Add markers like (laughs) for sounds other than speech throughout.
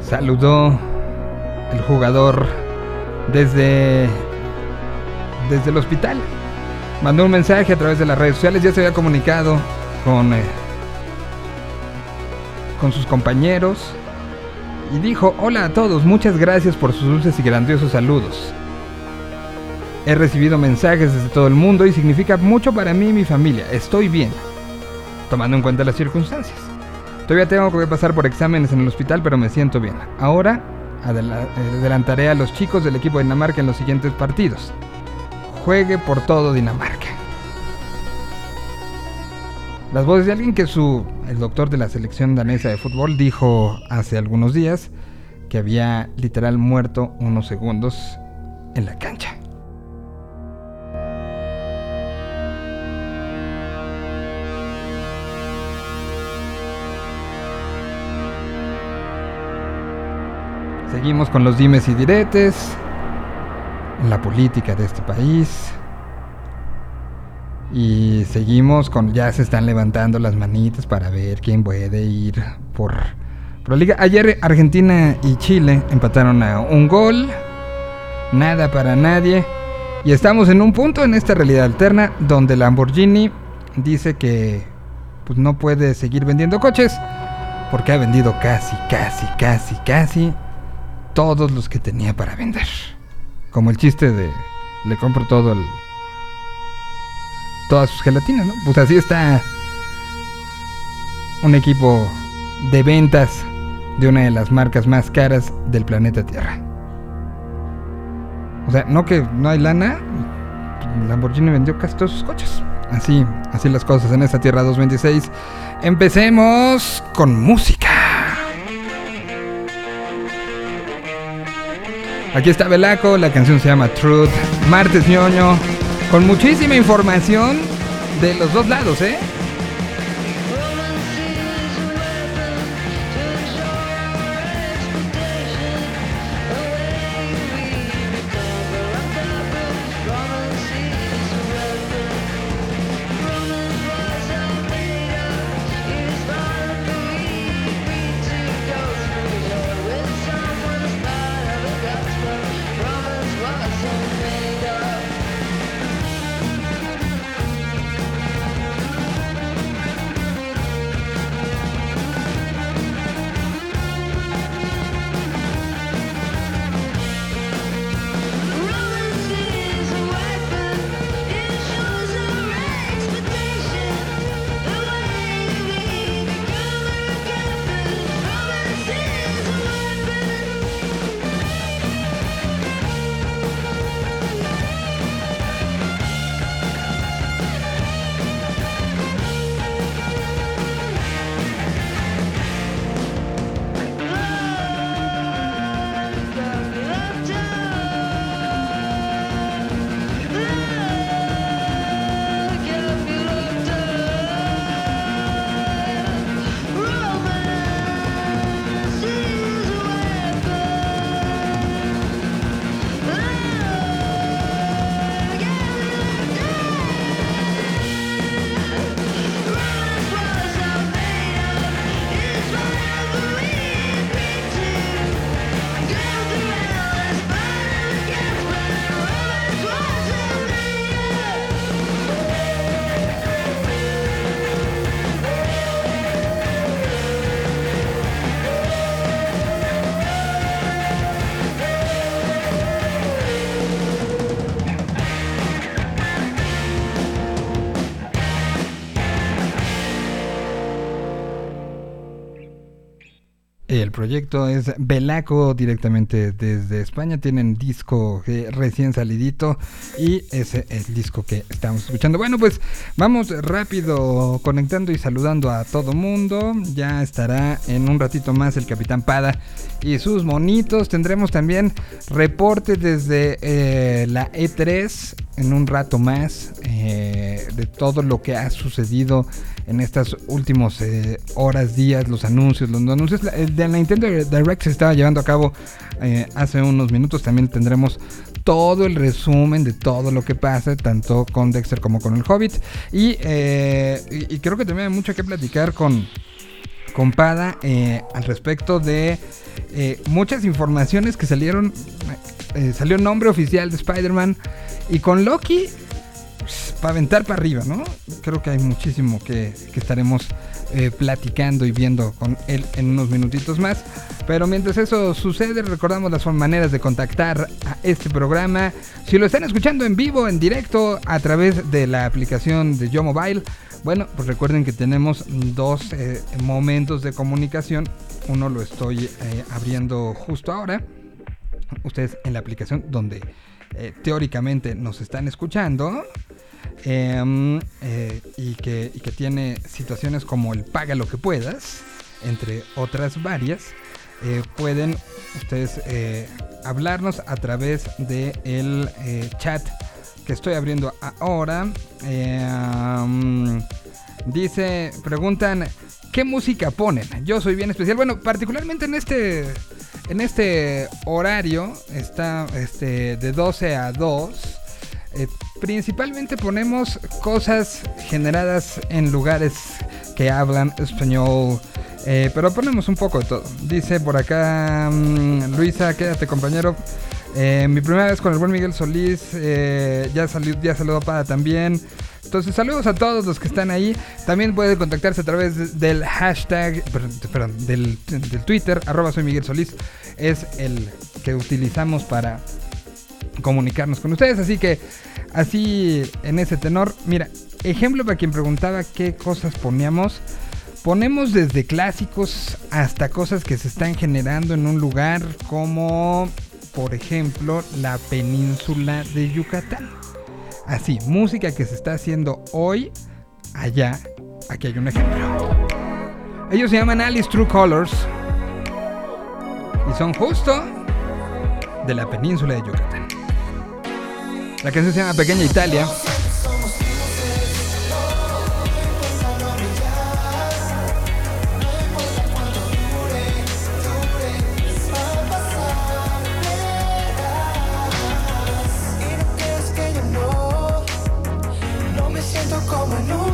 saludó el jugador desde, desde el hospital. Mandó un mensaje a través de las redes sociales, ya se había comunicado con, eh, con sus compañeros y dijo, hola a todos, muchas gracias por sus dulces y grandiosos saludos. He recibido mensajes desde todo el mundo y significa mucho para mí y mi familia. Estoy bien, tomando en cuenta las circunstancias. Todavía tengo que pasar por exámenes en el hospital, pero me siento bien. Ahora adelantaré a los chicos del equipo de Dinamarca en los siguientes partidos. Juegue por todo Dinamarca. Las voces de alguien que su, el doctor de la selección danesa de fútbol dijo hace algunos días que había literal muerto unos segundos en la cancha. Seguimos con los dimes y diretes, la política de este país. Y seguimos con, ya se están levantando las manitas para ver quién puede ir por, la liga. Ayer Argentina y Chile empataron a un gol, nada para nadie. Y estamos en un punto en esta realidad alterna donde Lamborghini dice que pues, no puede seguir vendiendo coches porque ha vendido casi, casi, casi, casi todos los que tenía para vender. Como el chiste de le compro todo el todas sus gelatinas, ¿no? Pues así está un equipo de ventas de una de las marcas más caras del planeta Tierra. O sea, no que no hay lana, Lamborghini vendió casi todos sus coches. Así, así las cosas en esta Tierra 226. Empecemos con música. Aquí está Belaco, la canción se llama Truth. Martes ñoño, con muchísima información de los dos lados, ¿eh? Proyecto es Belaco directamente desde España. Tienen disco recién salidito y ese es el disco que estamos escuchando. Bueno, pues vamos rápido conectando y saludando a todo mundo. Ya estará en un ratito más el Capitán Pada y sus monitos. Tendremos también reporte desde eh, la E3 en un rato más eh, de todo lo que ha sucedido en estas últimas eh, horas, días, los anuncios, los anuncios. El de la Nintendo Direct se estaba llevando a cabo eh, hace unos minutos. También tendremos todo el resumen de todo lo que pasa, tanto con Dexter como con el Hobbit. Y, y, creo que también hay mucho que platicar con eh, al respecto de eh, muchas informaciones que salieron. Eh, salió nombre oficial de Spider-Man. Y con Loki, pues, para arriba, ¿no? Creo que hay muchísimo que, que estaremos eh, platicando y viendo con él en unos minutitos más. Pero mientras eso sucede, recordamos las maneras de contactar a este programa. Si lo están escuchando en vivo, en directo, a través de la aplicación de Yo Mobile, bueno, pues recuerden que tenemos dos eh, momentos de comunicación. Uno lo estoy eh, abriendo justo ahora. Ustedes en la aplicación donde eh, teóricamente nos están escuchando. Em, eh, y, que, tiene situaciones como el paga lo que puedas, entre otras varias, eh, pueden ustedes hablarnos a través del el chat que estoy abriendo ahora. Um, dice, preguntan, ¿qué música ponen? Yo soy bien especial. Bueno, particularmente en este, en este horario, está este, de 12 a 2. Eh, principalmente ponemos cosas generadas en lugares que hablan español. eh, pero ponemos un poco de todo. Dice por acá mm, Luisa, quédate compañero. Eh, mi primera vez con el buen Miguel Solís. ya, salió, ya saludó para también. Entonces, saludos a todos los que están ahí. También pueden contactarse a través de- del hashtag, perdón, del, Twitter, arroba. Es el que utilizamos para comunicarnos con ustedes. Así que, así en ese tenor, mira, ejemplo para quien preguntaba qué cosas poníamos. Ponemos desde clásicos hasta cosas que se están generando en un lugar como, por ejemplo, la península de Yucatán. Así, música que se está haciendo hoy allá. Aquí hay un ejemplo. Ellos se llaman Alice True Colors. Y son justo de la península de Yucatán. La canción se llama Pequeña Italia. No me siento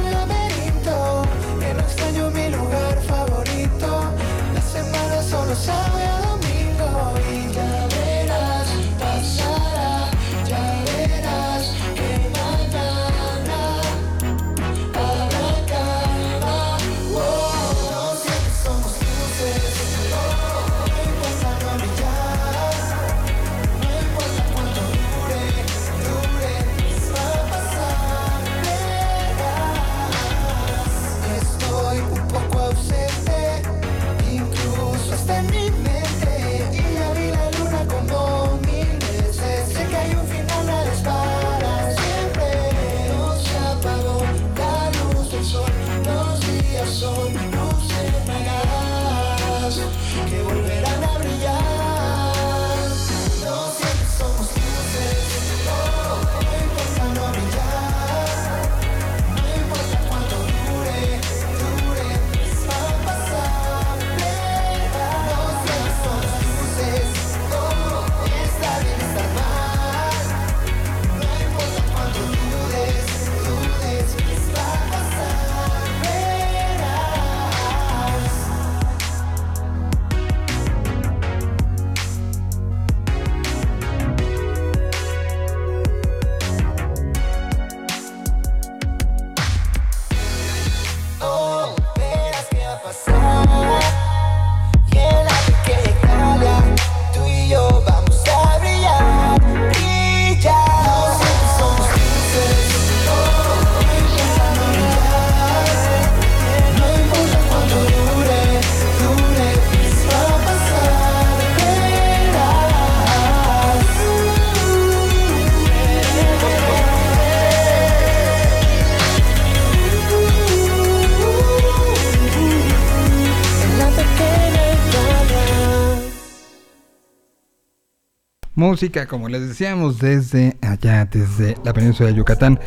Música, como les decíamos, desde allá, desde la península de Yucatán.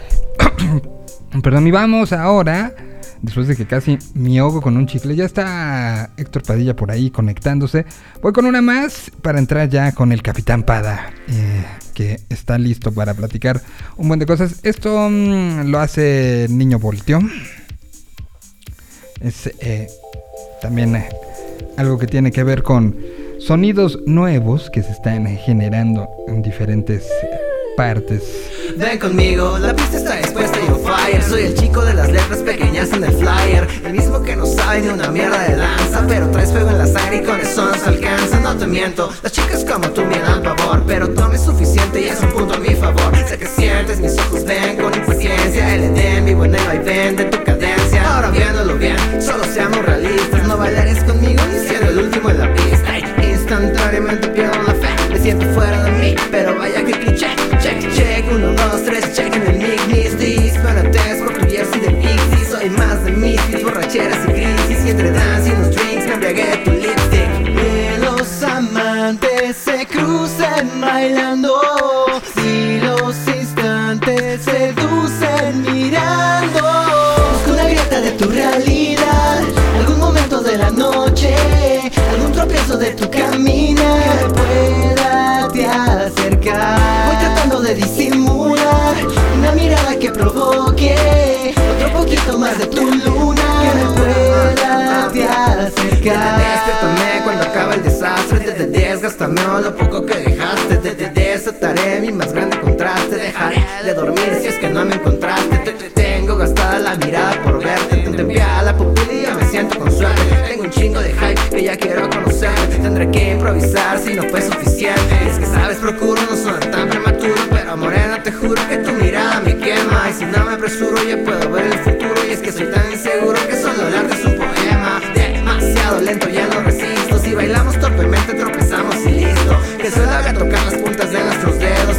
(coughs) Perdón, y vamos ahora, después de que casi me ahogo con un chicle, ya está Héctor Padilla por ahí conectándose. Voy con una más para entrar ya con el Capitán Pada, eh, que está listo para platicar un buen de cosas. Esto mm, lo hace Niño Voltio. Es eh, también eh, algo que tiene que ver con sonidos nuevos que se están generando en diferentes partes. Ven conmigo, la pista está expuesta y on fire. Soy el chico de las letras pequeñas en el flyer. El mismo que no sabe ni una mierda de danza Pero traes fuego en la sangre y con eso nos alcanza. No te miento, las chicas como tú me dan pavor Pero es suficiente y es un punto a mi favor. Sé que sientes, mis ojos ven con impaciencia. El edén, vivo en el vaivén de tu cadencia. Ahora viéndolo bien, solo seamos realistas. No bailarías conmigo ni siendo el último en la pista Instantáneamente pierdo la fe, me siento fuera de mí Pero vaya que cliché. Check, check, uno, dos, tres, check en el disparates por tu jersey de Pixie. Soy más de mis borracheras y crisis. Y entre dance y unos drinks me embriagué tu lipstick. Que los amantes se crucen bailando. Si los instantes seducen mirando. Busca una grieta de tu realidad Algún momento de la noche Algún tropiezo de tu de tu luna. Que me pueda te acercar Despiértame cuando acaba el desastre. Desde desgástame o lo poco que dejaste. Desde desataré mi más grande contraste. Dejaré de dormir si es que no me encontraste. Te, te tengo gastada la mirada por verte. Te envía la pupila y ya me siento con suerte. Tengo un chingo de hype que ya quiero conocerte Tendré que improvisar si no fue suficiente. Es que sabes, procuro no sonar tan prematuro Pero morena te juro que tu mirada me quema. Y si no me apresuro ya puedo ver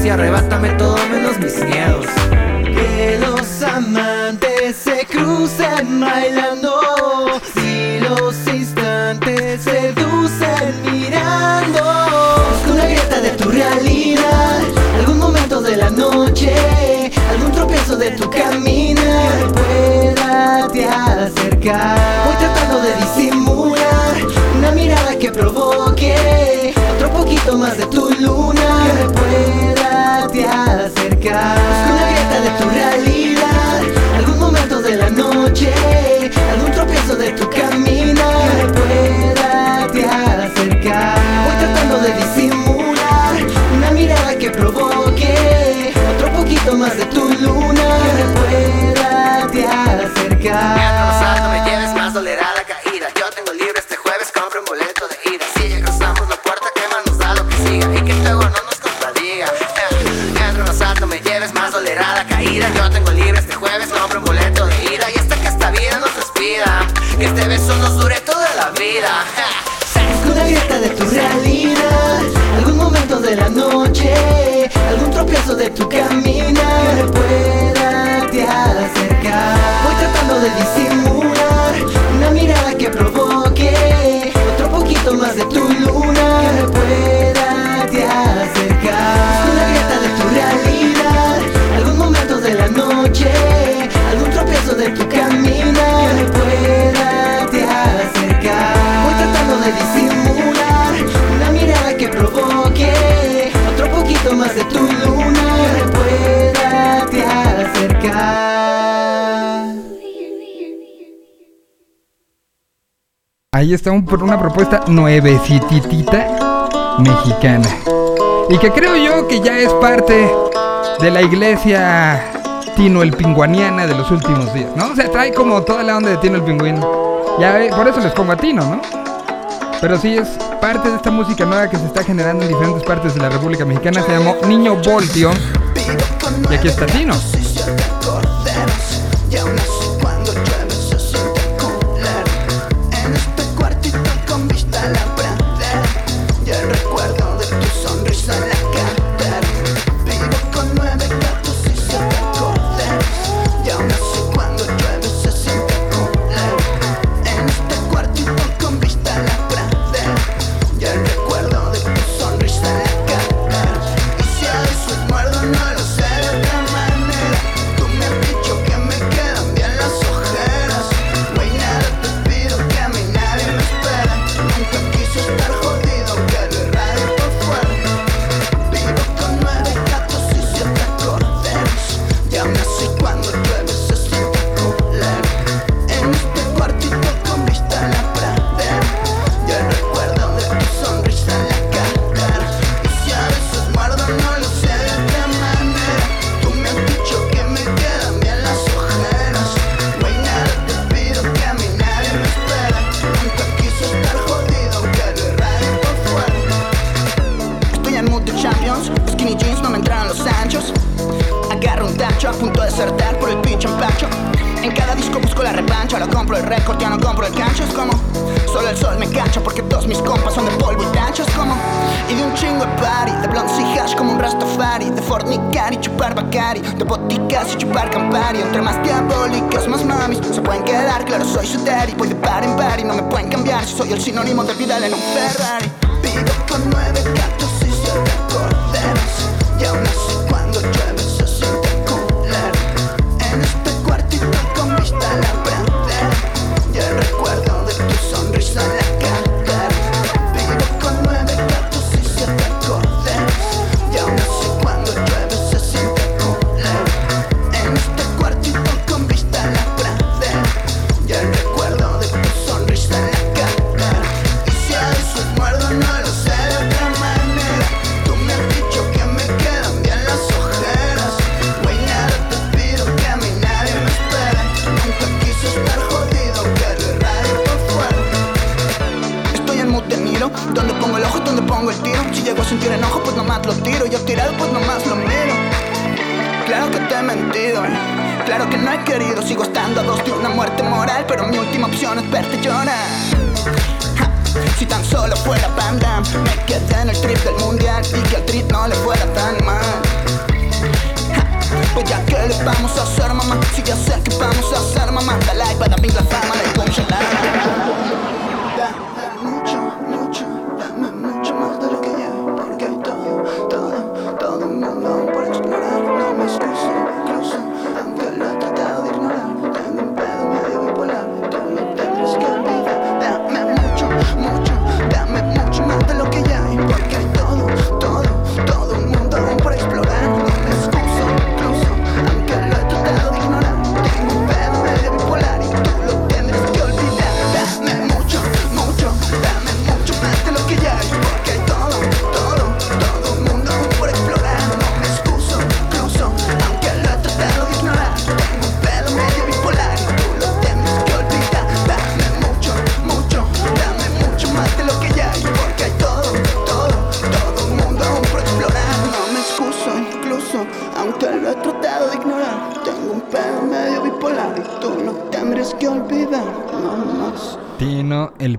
Y arrebátame todo menos mis miedos. Que los amantes se crucen bailando Si los instantes seducen mirando. Busca una grieta de tu realidad Algún momento de la noche Algún tropiezo de tu caminar Pueda te acercar. Voy tratando de disimular Una mirada que provoque Otro poquito más de tu luna. Que tu realidad Algún momento de la noche Algún tropiezo de tu caminar Ahí está un- una propuesta nuevecititita mexicana. Y que creo yo que ya es parte de la iglesia Tino el Pinguaniana de los últimos días, ¿no? O sea, trae como toda la onda de Tino el Pingüino. Ya ve- por eso les pongo a Tino, ¿no? Pero sí es parte de esta música nueva que se está generando en diferentes partes de la República Mexicana. Se llamó Niño Voltio. Y aquí está Tino.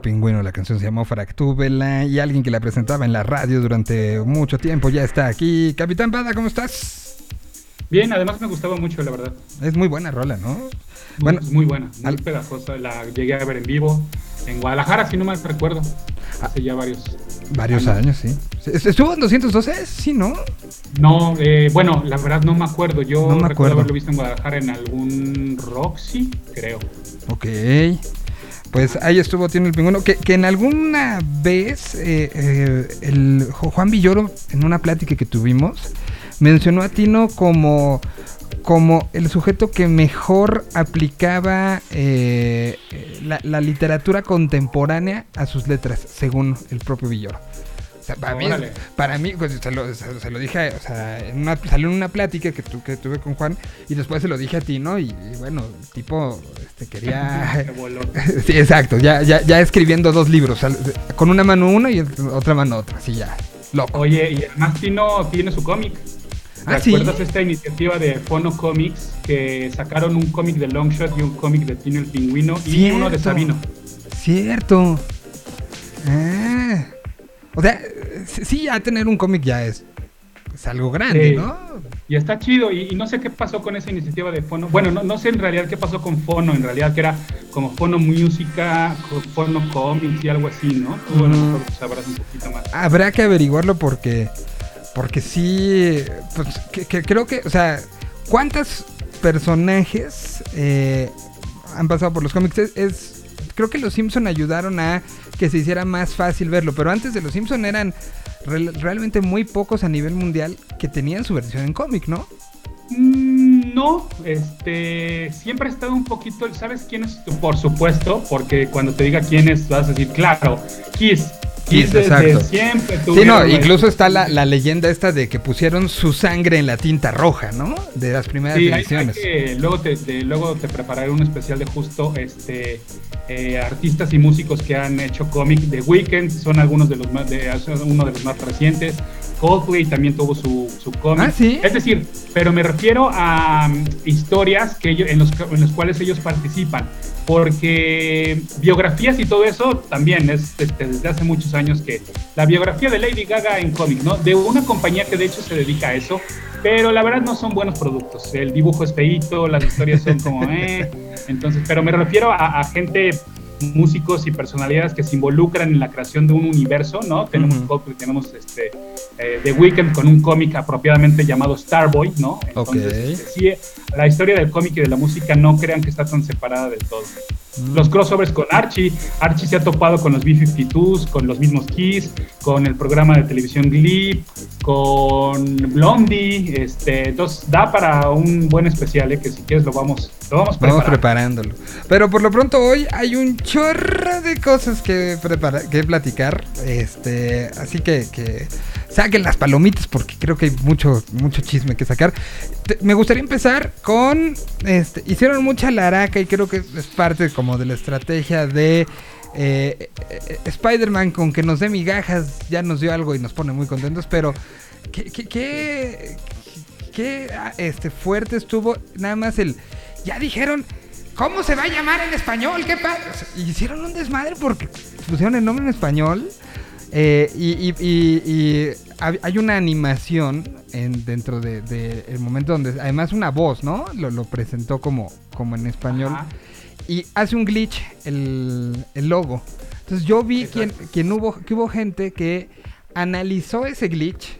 Pingüino, la canción se llamó Fractúbela y alguien que la presentaba en la radio durante mucho tiempo ya está aquí. Capitán Pada, ¿cómo estás? Bien, además me gustaba mucho, la verdad. Es muy buena rola, ¿no? Muy, Bueno, muy buena, muy al- pegajosa. La llegué a ver en vivo en Guadalajara, si no mal recuerdo. Hace ya varios. varios años, sí. ¿Estuvo en 212? Sí, ¿no? No, eh, bueno, la verdad no me acuerdo. Yo No me recuerdo acuerdo. haberlo visto en Guadalajara en algún Roxy, creo. Ok. Pues ahí estuvo Tino el pingüino. Que, que en alguna vez eh, eh, el Juan Villoro, en una plática que tuvimos, mencionó a Tino como, como el sujeto que mejor aplicaba eh, la literatura contemporánea a sus letras, según el propio Villoro. Sea, para, mí, para mí, pues, se, lo, se- se lo dije, o sea, en una- salió en una plática que, tu- que tuve con Juan y después se lo dije a ti, ¿no? Y, y bueno, el tipo este, quería... (laughs) (laughs) Sí, exacto, ya, ya, ya escribiendo dos libros, con una mano uno y otra mano otra, así ya, loco. Oye, y además Tino tiene su cómic. Ah, ¿sí? ¿Recuerdas esta iniciativa de Fono Comics que sacaron un cómic de Longshot y un cómic de Tino el Pingüino y uno de. Sabino? Cierto. Ah. O sea, sí, ya tener un cómic ya es, es algo grande, Sí. ¿no? Y está chido, y, y no sé qué pasó con esa iniciativa de Fono. Bueno, no, no sé en realidad qué pasó con Fono, en realidad que era como Fono Música, Fono Comics y algo así, ¿no? Tú Ujú. mejor sabrás un poquito más. Habrá que averiguarlo porque, porque sí, pues que, que creo que, o sea, ¿cuántos personajes eh, han pasado por los cómics? Es, es- creo que los Simpson ayudaron a que se hiciera más fácil verlo, pero antes de los Simpson eran realmente muy pocos a nivel mundial que tenían su versión en cómic, ¿no? Mm, No, este, siempre ha estado un poquito, ¿sabes quién es? Por supuesto, porque cuando te diga quién es, vas a decir, claro, Kiss. Kiss, exacto. siempre Sí, no, incluso está la, la leyenda esta de que pusieron su sangre en la tinta roja, ¿no? De las primeras Sí, hay- hay ediciones. que- luego, te, te- luego te prepararé un especial de justo este eh, artistas y músicos que han hecho cómic. The Weeknd son algunos de los más, de, uno de los más recientes. Coldplay también tuvo su, su cómic. Ah, ¿sí? Es decir, pero me refiero a um, historias que ellos, en, los, en los cuales ellos participan. porque biografías y todo eso también es este, desde hace muchos años que la biografía de Lady Gaga en cómic, ¿no? De una compañía que de hecho se dedica a eso, pero la verdad no son buenos productos. El dibujo es feíto, las historias son como, eh, entonces, pero me refiero a, a gente músicos y personalidades que se involucran en la creación de un universo, ¿no? Tenemos Coldplay, tenemos este, eh, The Weeknd con un cómic apropiadamente llamado Starboy, ¿no? Entonces, este, sí, la historia del cómic y de la música no crean que está tan separada del todo. Los crossovers con Archie, Archie se ha topado con los B-52s, con los mismos Kiss, con el programa de televisión Glee, con Blondie, este, entonces da para un buen especial, ¿eh? que si quieres lo vamos, lo vamos Vamos preparándolo. Pero por lo pronto hoy hay un chorro de cosas que, prepara- que platicar. Este, así que, que saquen las palomitas porque creo que hay mucho, mucho chisme que sacar. Me gustaría empezar con. Este, hicieron mucha laraca y creo que es parte como de la estrategia de. eh, eh, Spider-Man con que nos dé migajas ya nos dio algo y nos pone muy contentos, pero ¿qué, qué, qué, qué, este, fuerte estuvo nada más el... Ya dijeron, ¿cómo se va a llamar en español? ¿Qué pasa? Hicieron un desmadre porque pusieron el nombre en español. Eh, y, y- y- y hay una animación en, dentro del de, el momento donde, además una voz, ¿no? Lo, lo presentó como, como en español. Ajá. Y hace un glitch el, el logo. Entonces yo vi quien, quien hubo, que hubo gente que analizó ese glitch,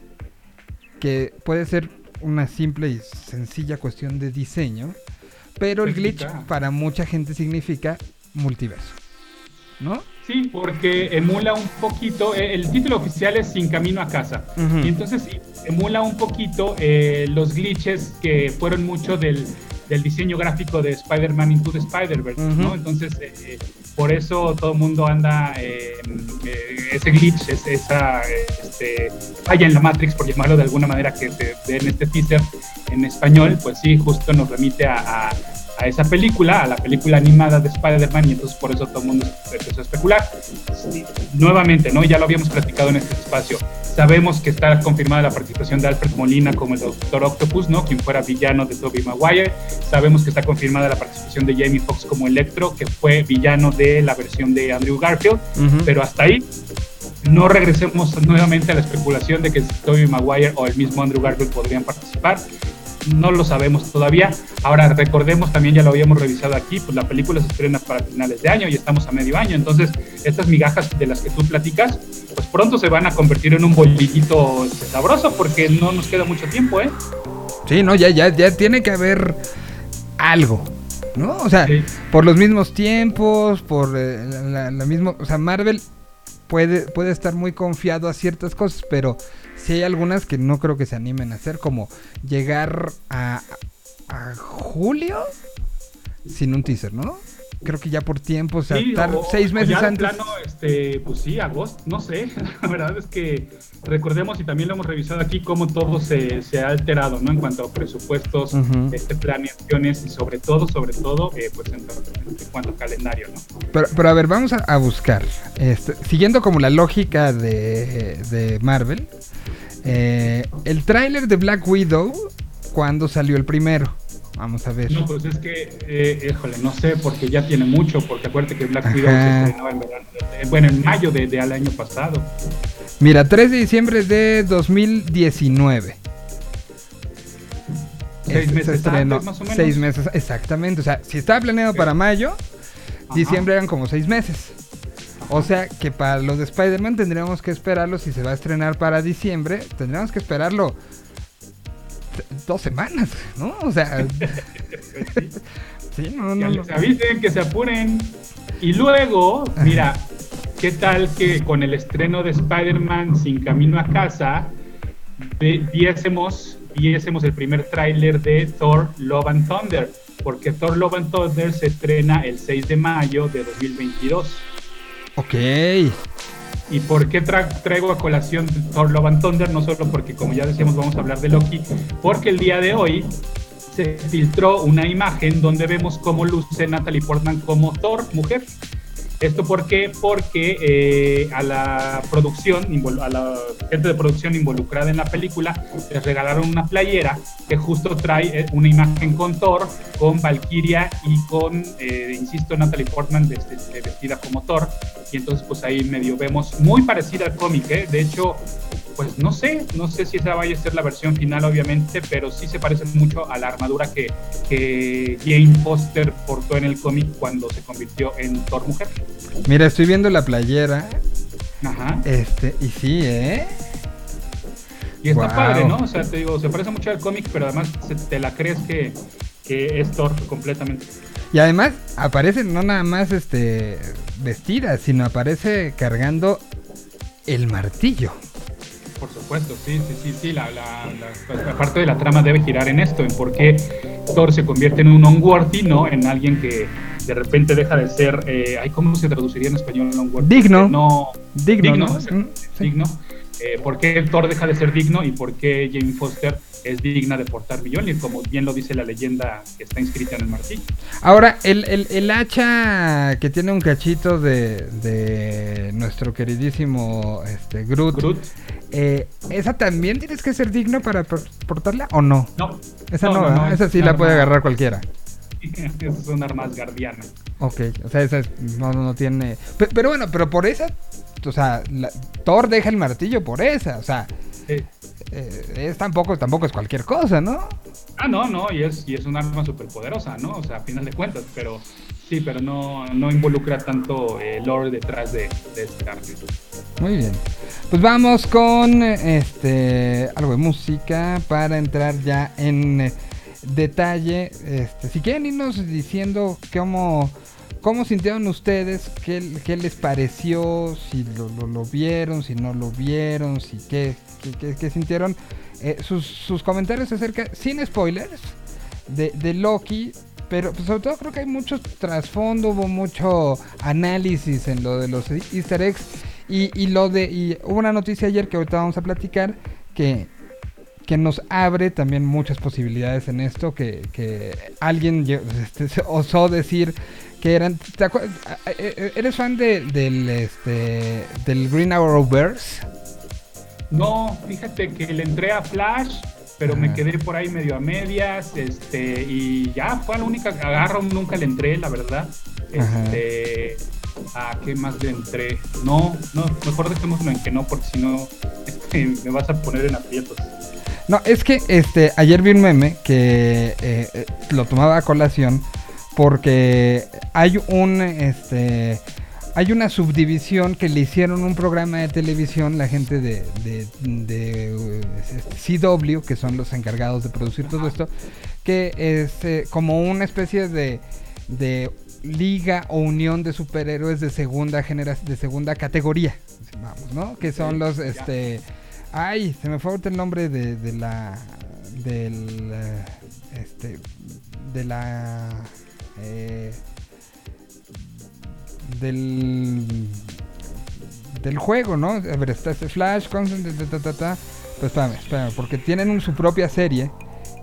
que puede ser una simple y sencilla cuestión de diseño, pero el glitch para mucha gente significa multiverso. ¿No? Sí, porque emula un poquito, eh, el título oficial es Sin Camino a Casa. Y entonces sí, emula un poquito eh, los glitches que fueron mucho del, del diseño gráfico de Spider-Man Into the Spider-Verse. ¿no? Entonces, eh, eh, por eso todo el mundo anda, eh, eh, ese glitch, es- esa este, falla en la Matrix, por llamarlo de alguna manera, que se ve en este teaser en español, pues sí, justo nos remite a, a- a esa película, a la película animada de Spider-Man, y entonces por eso todo el mundo empezó a especular. Sí, Nuevamente, ¿no? Ya lo habíamos platicado en este espacio. Sabemos que está confirmada la participación de Alfred Molina como el Doctor Octopus, ¿no? Quien fuera villano de Tobey Maguire. Sabemos que está confirmada la participación de Jamie Foxx como Electro, que fue villano de la versión de Andrew Garfield. Pero hasta ahí, no regresemos nuevamente a la especulación de que Tobey Maguire o el mismo Andrew Garfield podrían participar. No lo sabemos todavía. Ahora recordemos, también ya lo habíamos revisado aquí, pues la película se estrena para finales de año y estamos a medio año. Entonces, estas migajas de las que tú platicas, pues pronto se van a convertir en un bolillito sabroso porque no nos queda mucho tiempo, ¿eh? Sí, no, ya, ya, ya tiene que haber algo, ¿no? O sea, Sí. por los mismos tiempos, por eh, la, la- la misma, o sea, Marvel puede, puede estar muy confiado a ciertas cosas, pero sí hay algunas que no creo que se animen a hacer, como llegar a, a julio sin un teaser, ¿no? Creo que ya por tiempo, o sea, Sí, o- seis meses ya antes. plano, este, pues sí, agosto, no sé. (laughs) La verdad es que recordemos y también lo hemos revisado aquí cómo todo se, se ha alterado, ¿no? En cuanto a presupuestos, este, planeaciones y sobre todo, sobre todo, eh, pues en, en cuanto a calendario, ¿no? Pero, pero a ver, vamos a, a buscar. Este, siguiendo como la lógica de, de Marvel, eh, el tráiler de Black Widow, ¿cuándo salió el primero? Vamos a ver. No, pues es que, eh, híjole, no sé, porque ya tiene mucho, porque acuérdate que Black Widow se estrenó en verano, eh, bueno, en mayo de, de al año pasado. Mira, 3 de diciembre de 2019. Seis Este, meses se estrenó. antes, más o menos. Seis meses, exactamente. O sea, si estaba planeado para mayo, Ajá. diciembre eran como seis meses. O sea que para los de Spider-Man tendríamos que esperarlo, si se va a estrenar para diciembre, tendríamos que esperarlo dos semanas, ¿no? O sea... sí, no, Que no, no. les avisen, que se apuren. Y luego, mira, ¿qué tal que con el estreno de Spider-Man Sin Camino a Casa viésemos, viésemos el primer tráiler de Thor Love and Thunder? Porque Thor Love and Thunder se estrena el 6 de mayo de 2022. Ok. ¿Y por qué tra- traigo a colación Thor Love Thunder? No solo porque, como ya decíamos, vamos a hablar de Loki, porque el día de hoy se filtró una imagen donde vemos cómo luce Natalie Portman como Thor, mujer. ¿Esto por qué? Porque eh, a la producción, a la gente de producción involucrada en la película, les regalaron una playera que justo trae eh, una imagen con Thor, con Valkyria y con, eh, insisto, Natalie Portman de- de- de vestida como Thor. Y entonces pues ahí medio vemos muy parecida al cómic, ¿eh? De hecho, pues no sé, no sé si esa vaya a ser la versión final, obviamente, pero sí se parece mucho a la armadura que, que Jane Foster portó en el cómic cuando se convirtió en Thor mujer. Mira, estoy viendo la playera. Ajá. Este, y sí, ¿eh? Y está Wow. padre, ¿no? O sea, te digo, se parece mucho al cómic, pero además se- te la crees que, que es Thor completamente. Y además aparece no nada más este vestida, sino aparece cargando el martillo. Por supuesto, sí, sí, sí, sí. La, la, la- la parte de la trama debe girar en esto, en por qué Thor se convierte en un unworthy, ¿no? En alguien que de repente deja de ser, eh, ¿cómo se traduciría en español unworthy? Digno. No, Digno, ¿no? exacto, Mm, digno. Eh, ¿Por qué Thor deja de ser digno y por qué Jane Foster es digna de portar Mjolnir? Como bien lo dice la leyenda que está inscrita en el martillo. Ahora, el, el- el hacha que tiene un cachito de, de nuestro queridísimo este, Groot, Groot, eh, ¿esa también tienes que ser digno para por- portarla o no? no. Esa no, no, ¿verdad? es esa sí la puede agarrar cualquiera. (laughs) Es un arma asgardiana. Ok, o sea, esa es- no, no tiene... Pe- Pero, bueno, pero por esa, o sea, la- Thor deja el martillo por esa, o sea, Sí. eh, es tampoco, tampoco es cualquier cosa, ¿no? Ah, no, no, y es, y es un arma súper poderosa, ¿no? O sea, a final de cuentas, pero sí, pero no, no involucra tanto el lore detrás de, de este arte. Muy bien. Pues vamos con este algo de música para entrar ya en eh, detalle. Este, si quieren irnos diciendo cómo, cómo sintieron ustedes, qué, les pareció, si lo, vieron, si no lo vieron, si qué, sintieron. Eh, sus, sus comentarios acerca, sin spoilers, de, de Loki. Pero pues, sobre todo creo que hay mucho trasfondo, hubo mucho análisis en lo de los easter eggs. Y, lo de. Y hubo una noticia ayer que ahorita vamos a platicar. Que, que nos abre también muchas posibilidades en esto. Que, alguien este, osó decir que eran. ¿te acuer- a- a- e- ¿Eres fan de- del este del Green Arrowverse? No, fíjate que le entré a Flash, pero me quedé por ahí medio a medias, este, y ya fue la única, a Arrow nunca le entré, la verdad. Ajá. Este, ¿a qué más le entré? No, no, mejor dejémoslo en que no, porque si no, (laughs) este, me vas a poner en aprietos. No, es que este ayer vi un meme que eh, eh, lo tomaba a colación porque hay un este hay una subdivisión que le hicieron un programa de televisión la gente de, de, de, este, CW, que son los encargados de producir todo esto, que es eh, como una especie de, de liga o unión de superhéroes de segunda generación, de segunda categoría, vamos, ¿no? Que son los este Ay, se me fue ahorita el nombre de, de la. Del. Este. De la. Eh, del. Del juego, ¿no? A ver, está este Flash, Constant, ta, ta, ta. Pues espérame, espérame, porque tienen un- su propia serie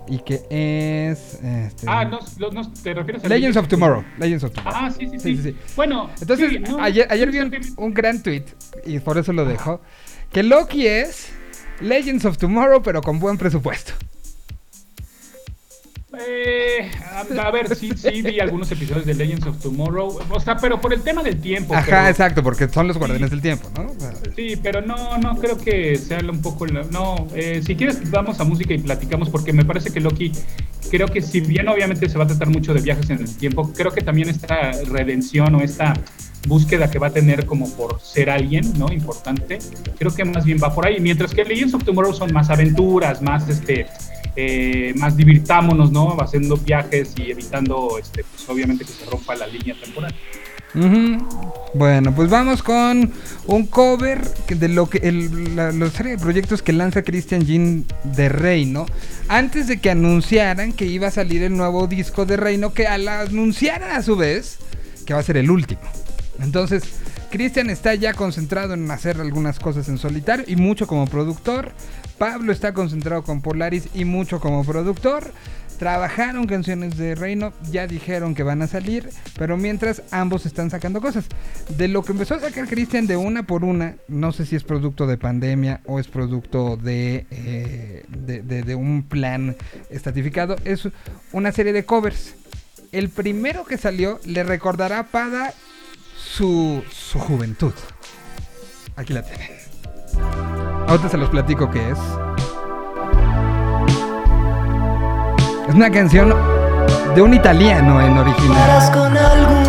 y que es. Este, Ah, no, no, no, ¿te refieres a Legends of Tomorrow. Legends of Tomorrow. Ah, sí, sí, Sí, sí. sí, sí. Bueno, Entonces, no, ayer, ayer vi un, un gran tweet y por eso lo dejo. Que Loki es Legends of Tomorrow, pero con buen presupuesto. Eh, a, ver, sí, sí vi algunos episodios de Legends of Tomorrow, o sea, pero por el tema del tiempo. Ajá, pero- exacto, porque son los guardianes Sí. del tiempo, ¿no? O sea, Sí, pero no, no creo que sea un poco. No, eh, si quieres, vamos a música y platicamos, porque me parece que Loki, creo que si bien obviamente se va a tratar mucho de viajes en el tiempo, creo que también esta redención o esta búsqueda que va a tener como por ser alguien, ¿no? Importante, creo que más bien va por ahí. Mientras que Legends of Tomorrow son más aventuras, más este. Eh, más divirtámonos, ¿no? Haciendo viajes y evitando, este, pues obviamente que se rompa la línea temporal. Bueno, pues vamos con un cover de lo que el, la, proyectos que lanza Christian Jean de Reino antes de que anunciaran que iba a salir el nuevo disco de Reino que al anunciaran a su vez que va a ser el último. Entonces, Cristian está ya concentrado en hacer algunas cosas en solitario y mucho como productor. Pablo está concentrado con Polaris y mucho como productor. Trabajaron canciones de Reino, ya dijeron que van a salir, pero mientras ambos están sacando cosas. De lo que empezó a sacar Cristian de una por una, no sé si es producto de pandemia o es producto de, eh, de, de- de un plan estatificado, es una serie de covers. El primero que salió le recordará a Pada su, su juventud. Aquí la tienen. Ahorita se los platico qué es. Es una canción de un italiano en original.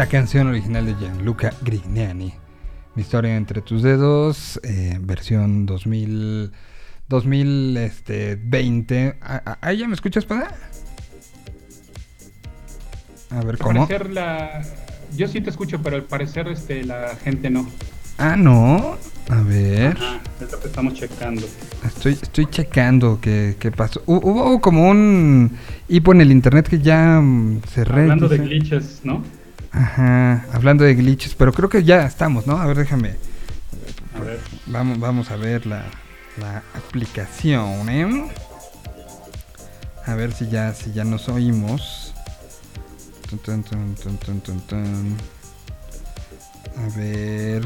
Esta canción original de Gianluca Grignani. Mi historia entre tus dedos, eh, versión 2000, 2020. ¿Ah, ah, ¿Ahí ya me escuchas, Pada? A ver, Al ¿cómo? parecer la... Yo sí te escucho, pero al parecer este, la gente no. Ah, no. A ver. Ajá, es lo que estamos checando. Estoy, estoy checando qué, qué pasó. Hu- Hubo como un hipo en el internet que ya mm, cerré. Hablando de glitches, ¿no? Ajá, hablando de glitches, pero creo que ya estamos, ¿no? A ver, déjame. A ver. Vamos, vamos a ver la, la aplicación, ¿eh? A ver si ya, si ya nos oímos. Tun, tun, tun. A ver.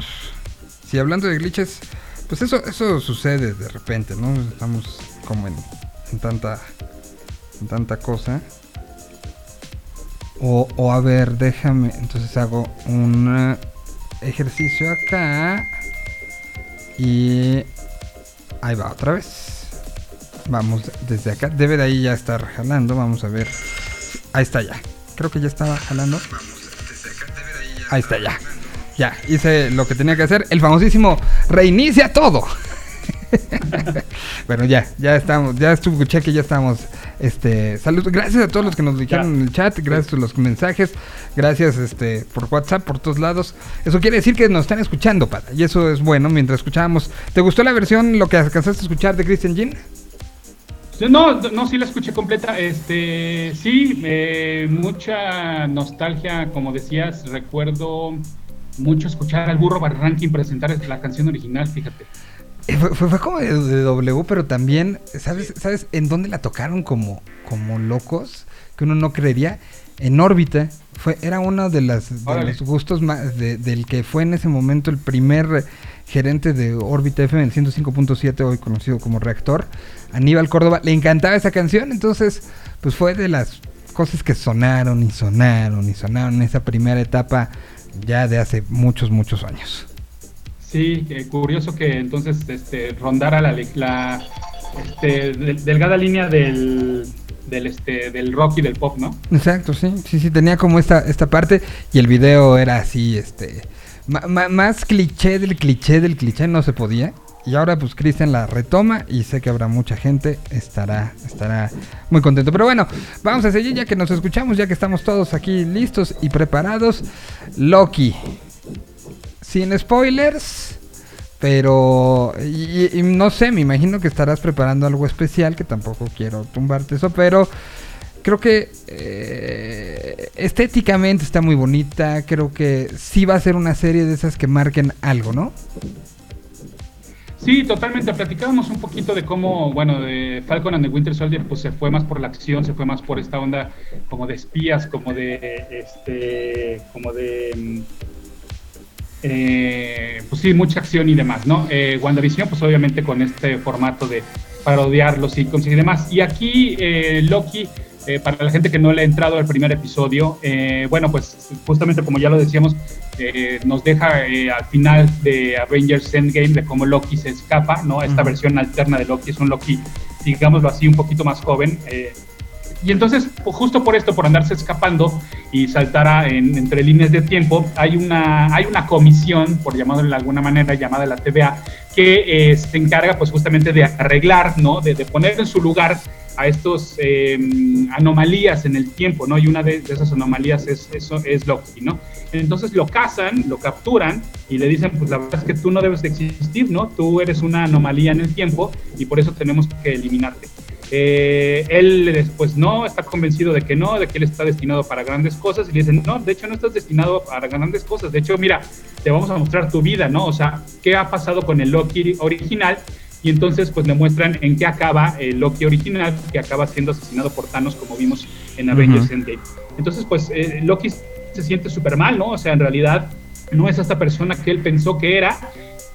Sí, hablando de glitches, Pues eso, eso sucede de repente, ¿no? Estamos como en, en tanta, en tanta cosa. O, a ver, déjame, entonces hago un eh, ejercicio acá. Y ahí va otra vez. Vamos desde acá. Debe de ahí ya estar jalando. Vamos a ver. Ahí está ya. Creo que ya estaba jalando. Ahí está ya. Ya, hice lo que tenía que hacer. El famosísimo reinicia todo. (laughs) bueno, ya, ya estamos, ya estuvo cheque, ya estamos. Este, saludos, gracias a todos los que nos dijeron en el chat, gracias por los mensajes, gracias este por WhatsApp, por todos lados. Eso quiere decir que nos están escuchando, pata, y eso es bueno mientras escuchábamos. ¿Te gustó la versión, lo que alcanzaste a escuchar de Christian Jean? No, no, sí la escuché completa. Este, sí, eh, mucha nostalgia, como decías. Recuerdo mucho escuchar al burro Barranquín presentar la canción original, fíjate. Eh, Fue, fue- fue como de, de W, pero también, ¿sabes, ¿sabes en dónde la tocaron como, como locos? Que uno no creería. En órbita. Fue, era uno de, las, de los gustos más de- del que fue en ese momento el primer gerente de órbita FM, el 105.7, hoy conocido como reactor, Aníbal Córdoba. Le encantaba esa canción, entonces, pues fue de las cosas que sonaron y sonaron y sonaron en esa primera etapa ya de hace muchos, muchos años. Sí, eh, curioso que entonces este, rondara la, este, del- delgada línea del, del, este, del rock y del pop, ¿no? Exacto, sí, sí, sí, tenía como esta, esta parte y el video era así, este, más cliché del cliché del cliché no se podía. Y ahora pues Cristian la retoma y sé que habrá mucha gente, estará, estará muy contento. Pero bueno, vamos a seguir ya que nos escuchamos, ya que estamos todos aquí listos y preparados. Loki, sin spoilers, pero y, no sé, me imagino que estarás preparando algo especial, que tampoco quiero tumbarte eso, pero creo que eh, estéticamente está muy bonita, creo que sí va a ser una serie de esas que marquen algo, ¿no? Sí, totalmente. Platicábamos un poquito de cómo, bueno, de Falcon and the Winter Soldier, pues se fue más por la acción, se fue más por esta onda como de espías, como de, este, como de, mm, eh, pues sí, mucha acción y demás, ¿no? Eh, WandaVision, pues obviamente con este formato de parodiar los sitcoms y demás. Y aquí eh, Loki, eh, para la gente que no le ha entrado al primer episodio, eh, bueno, pues justamente como ya lo decíamos, eh, nos deja al final de Avengers Endgame de cómo Loki se escapa, ¿no? Esta versión alterna de Loki es un Loki, digámoslo así, un poquito más joven. eh, y entonces, justo por esto, por andarse escapando y saltar a- en- entre líneas de tiempo, hay una, hay una comisión, por llamarlo de alguna manera, llamada la TVA, que eh, se encarga pues justamente de arreglar, ¿no? De, de poner en su lugar a estos eh, anomalías en el tiempo, ¿no? Y una de, esas anomalías es, eso, es Loki, ¿no? Entonces lo cazan, lo capturan y le dicen, pues la verdad es que tú no debes de existir, ¿no? Tú eres una anomalía en el tiempo y por eso tenemos que eliminarte. Eh, él después no, está convencido de que no, de que él está destinado para grandes cosas y le dicen, no, de hecho no estás destinado para grandes cosas, de hecho mira, te vamos a mostrar tu vida, ¿no? O sea, ¿qué ha pasado con el Loki original? Y entonces pues le muestran en qué acaba el Loki original, que acaba siendo asesinado por Thanos como vimos en Avengers Ujú. Endgame. Entonces pues eh, Loki se siente súper mal, ¿no? O sea, en realidad no es esta persona que él pensó que era.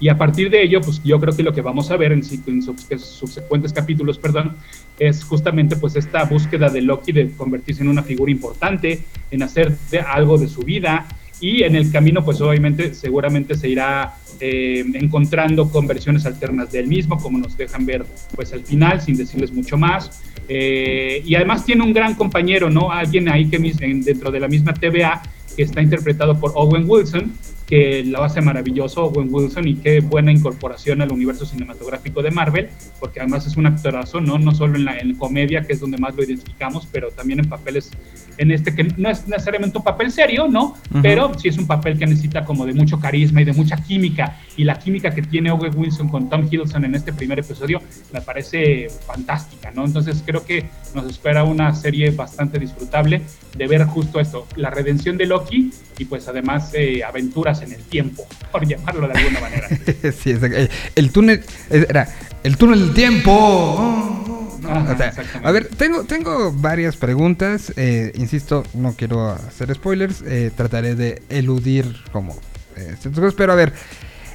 Y a partir de ello, pues yo creo que lo que vamos a ver en, en subs- subsecuentes capítulos, perdón, es justamente pues esta búsqueda de Loki de convertirse en una figura importante, en hacer de algo de su vida y en el camino pues obviamente seguramente se irá eh, encontrando con versiones alternas de él mismo, como nos dejan ver pues al final, sin decirles mucho más. Eh, y además tiene un gran compañero, ¿no? Alguien ahí que dentro de la misma TVA que está interpretado por Owen Wilson, que lo hace maravilloso Owen Wilson y qué buena incorporación al universo cinematográfico de Marvel, porque además es un actorazo, ¿no? No solo en la en comedia, que es donde más lo identificamos, pero también en papeles, en este que no es necesariamente un papel serio, ¿no? Ujú. Pero sí es un papel que necesita como de mucho carisma y de mucha química, y la química que tiene Owen Wilson con Tom Hiddleston en este primer episodio me parece fantástica, ¿no? Entonces creo que nos espera una serie bastante disfrutable de ver justo esto, la redención de Loki y pues además eh, aventuras en el tiempo, por llamarlo de alguna manera. (laughs) sí. El, el túnel era el túnel del tiempo. Oh, oh, no, Ajá, o sea, exactamente. a ver, tengo, tengo varias preguntas. eh, insisto, no quiero hacer spoilers. eh, trataré de eludir como eh, ciertas cosas, pero a ver.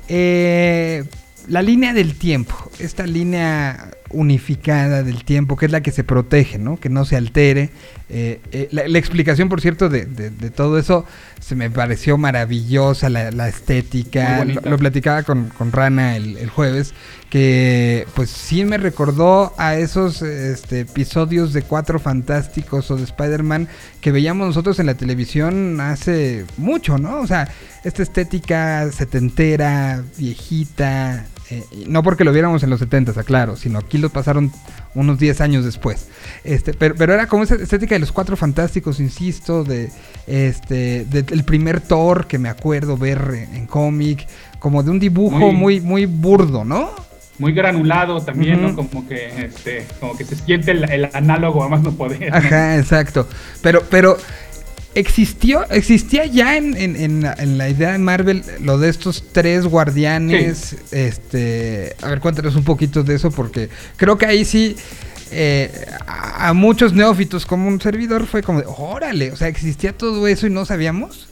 eh, la línea del tiempo, esta línea unificada del tiempo, que es la que se protege, ¿no? Que no se altere. Eh, eh, la, la explicación, por cierto, de, de- de todo eso se me pareció maravillosa, la, la estética. Lo platicaba con, con Rana el, el jueves, que pues sí me recordó a esos este, episodios de Cuatro Fantásticos o de Spider-Man que veíamos nosotros en la televisión hace mucho, ¿no? O sea, esta estética setentera, viejita, eh, no porque lo viéramos en los 70, claro, sino aquí lo pasaron unos 10 años después. Este, pero, pero era como esa estética de los cuatro fantásticos, insisto, de este de- del primer Thor que me acuerdo ver en, en cómic, como de un dibujo muy, Muy- muy burdo, ¿no? Muy granulado también. ¿no? Como que, este, como que se siente el, el análogo a más no poder. ¿no? Ajá, exacto. Pero, pero existió, existía ya en, en- en la, en la idea de Marvel lo de estos tres guardianes. Este, a ver, cuéntanos un poquito de eso porque creo que ahí sí. eh, a, a muchos neófitos como un servidor fue como de, órale, o sea, existía todo eso y no sabíamos.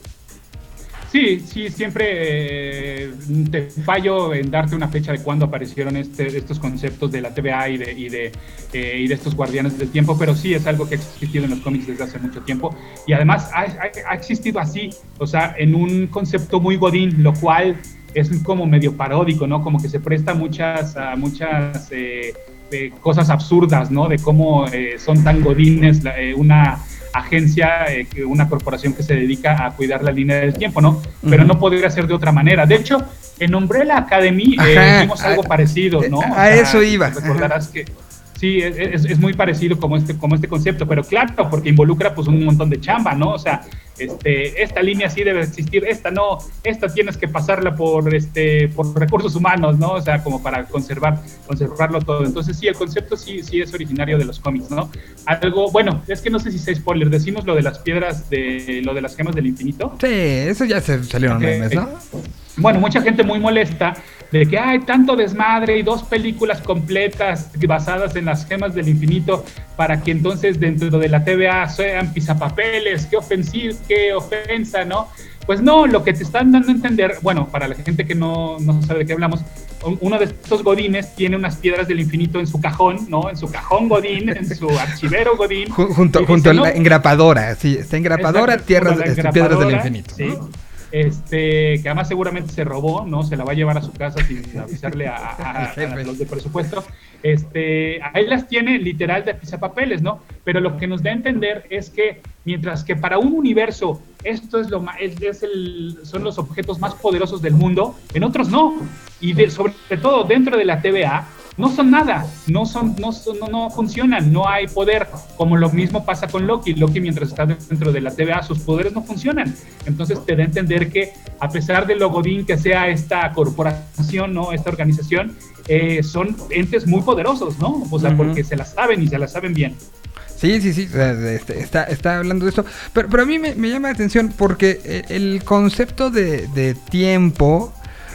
Sí, sí, siempre eh, te fallo en darte una fecha de cuándo aparecieron este, estos conceptos de la TVA y de, y, de, eh, y de estos guardianes del tiempo, pero sí es algo que ha existido en los cómics desde hace mucho tiempo y además ha, ha- existido así, o sea, en un concepto muy godín, lo cual es como medio paródico, ¿no? Como que se presta muchas, a muchas eh, cosas absurdas, ¿no? De cómo son tan godines una agencia, eh, una corporación que se dedica a cuidar la línea del tiempo, ¿no? Pero no podría ser de otra manera. De hecho, en Umbrella Academy eh, vimos algo a- parecido, ¿no? a- O a eso iba, Recordarás que sí, es- es muy parecido como este, como este concepto, pero claro, porque involucra pues un montón de chamba, ¿no? O sea, este, esta línea sí debe existir, esta no, esta tienes que pasarla por, este, por recursos humanos, ¿no? O sea, como para conservar, conservarlo todo. Entonces sí, el concepto sí, sí es originario de los cómics, ¿no? Algo, bueno, es que no sé si sea spoiler, decimos lo de las piedras, de lo de las gemas del infinito. Sí, eso ya se salieron Ok, memes, ¿no? Bueno, mucha gente muy molesta de que hay tanto desmadre y dos películas completas basadas en las gemas del infinito para que entonces dentro de la TVA sean pisapapeles, qué ofensivo, qué ofensa, ¿no? Pues no, lo que te están dando a entender, bueno, para la gente que no, no sabe de qué hablamos, un- uno de estos godines tiene unas piedras del infinito en su cajón, ¿no? En su cajón godín, en su (laughs) archivero godín. Ju- Junto, a la "No, engrapadora, sí, está engrapadora, Exacto, tierras, la este, piedras del infinito. sí. ¿no? Este, que además seguramente se robó, ¿no? Se la va a llevar a su casa sin avisarle (laughs) a, los de presupuesto. Este, ahí las tiene literal de pisapapeles, ¿no? Pero lo que nos da a entender es que mientras que para un universo esto es lo ma- es, es el, son los objetos más poderosos del mundo, en otros no. Y de- sobre todo dentro de la TVA no son nada, no son, no, son- no, no funcionan, no hay poder, como lo mismo pasa con Loki. Loki mientras está dentro de la TVA, sus poderes no funcionan. Entonces te da a entender que a pesar de lo godín que sea esta corporación, ¿no? Esta organización, eh, son entes muy poderosos, ¿no? O sea, porque se las saben y se las saben bien. Sí, sí, sí, este, está, está hablando de esto. Pero, pero a mí me, me llama la atención porque eh, el concepto de, de tiempo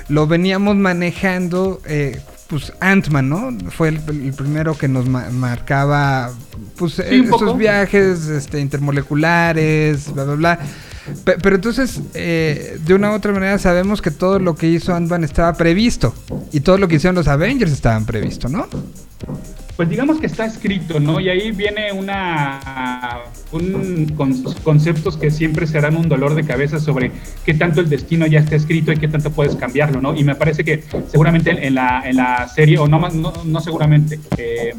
lo veníamos manejando, eh, pues Ant-Man, ¿no? Fue el, el primero que nos ma- marcaba, pues, Sí, eh, esos viajes este, intermoleculares, bla, bla, bla. Pe- Pero entonces, eh, de una u otra manera, sabemos que todo lo que hizo Ant-Man estaba previsto. Y todo lo que hicieron los Avengers estaban previsto, ¿no? Pues digamos que está escrito, ¿no? Y ahí viene una un con- conceptos que siempre serán un dolor de cabeza sobre qué tanto el destino ya está escrito y qué tanto puedes cambiarlo, ¿no? Y me parece que seguramente en la, en la serie, o no, no, no seguramente, eh,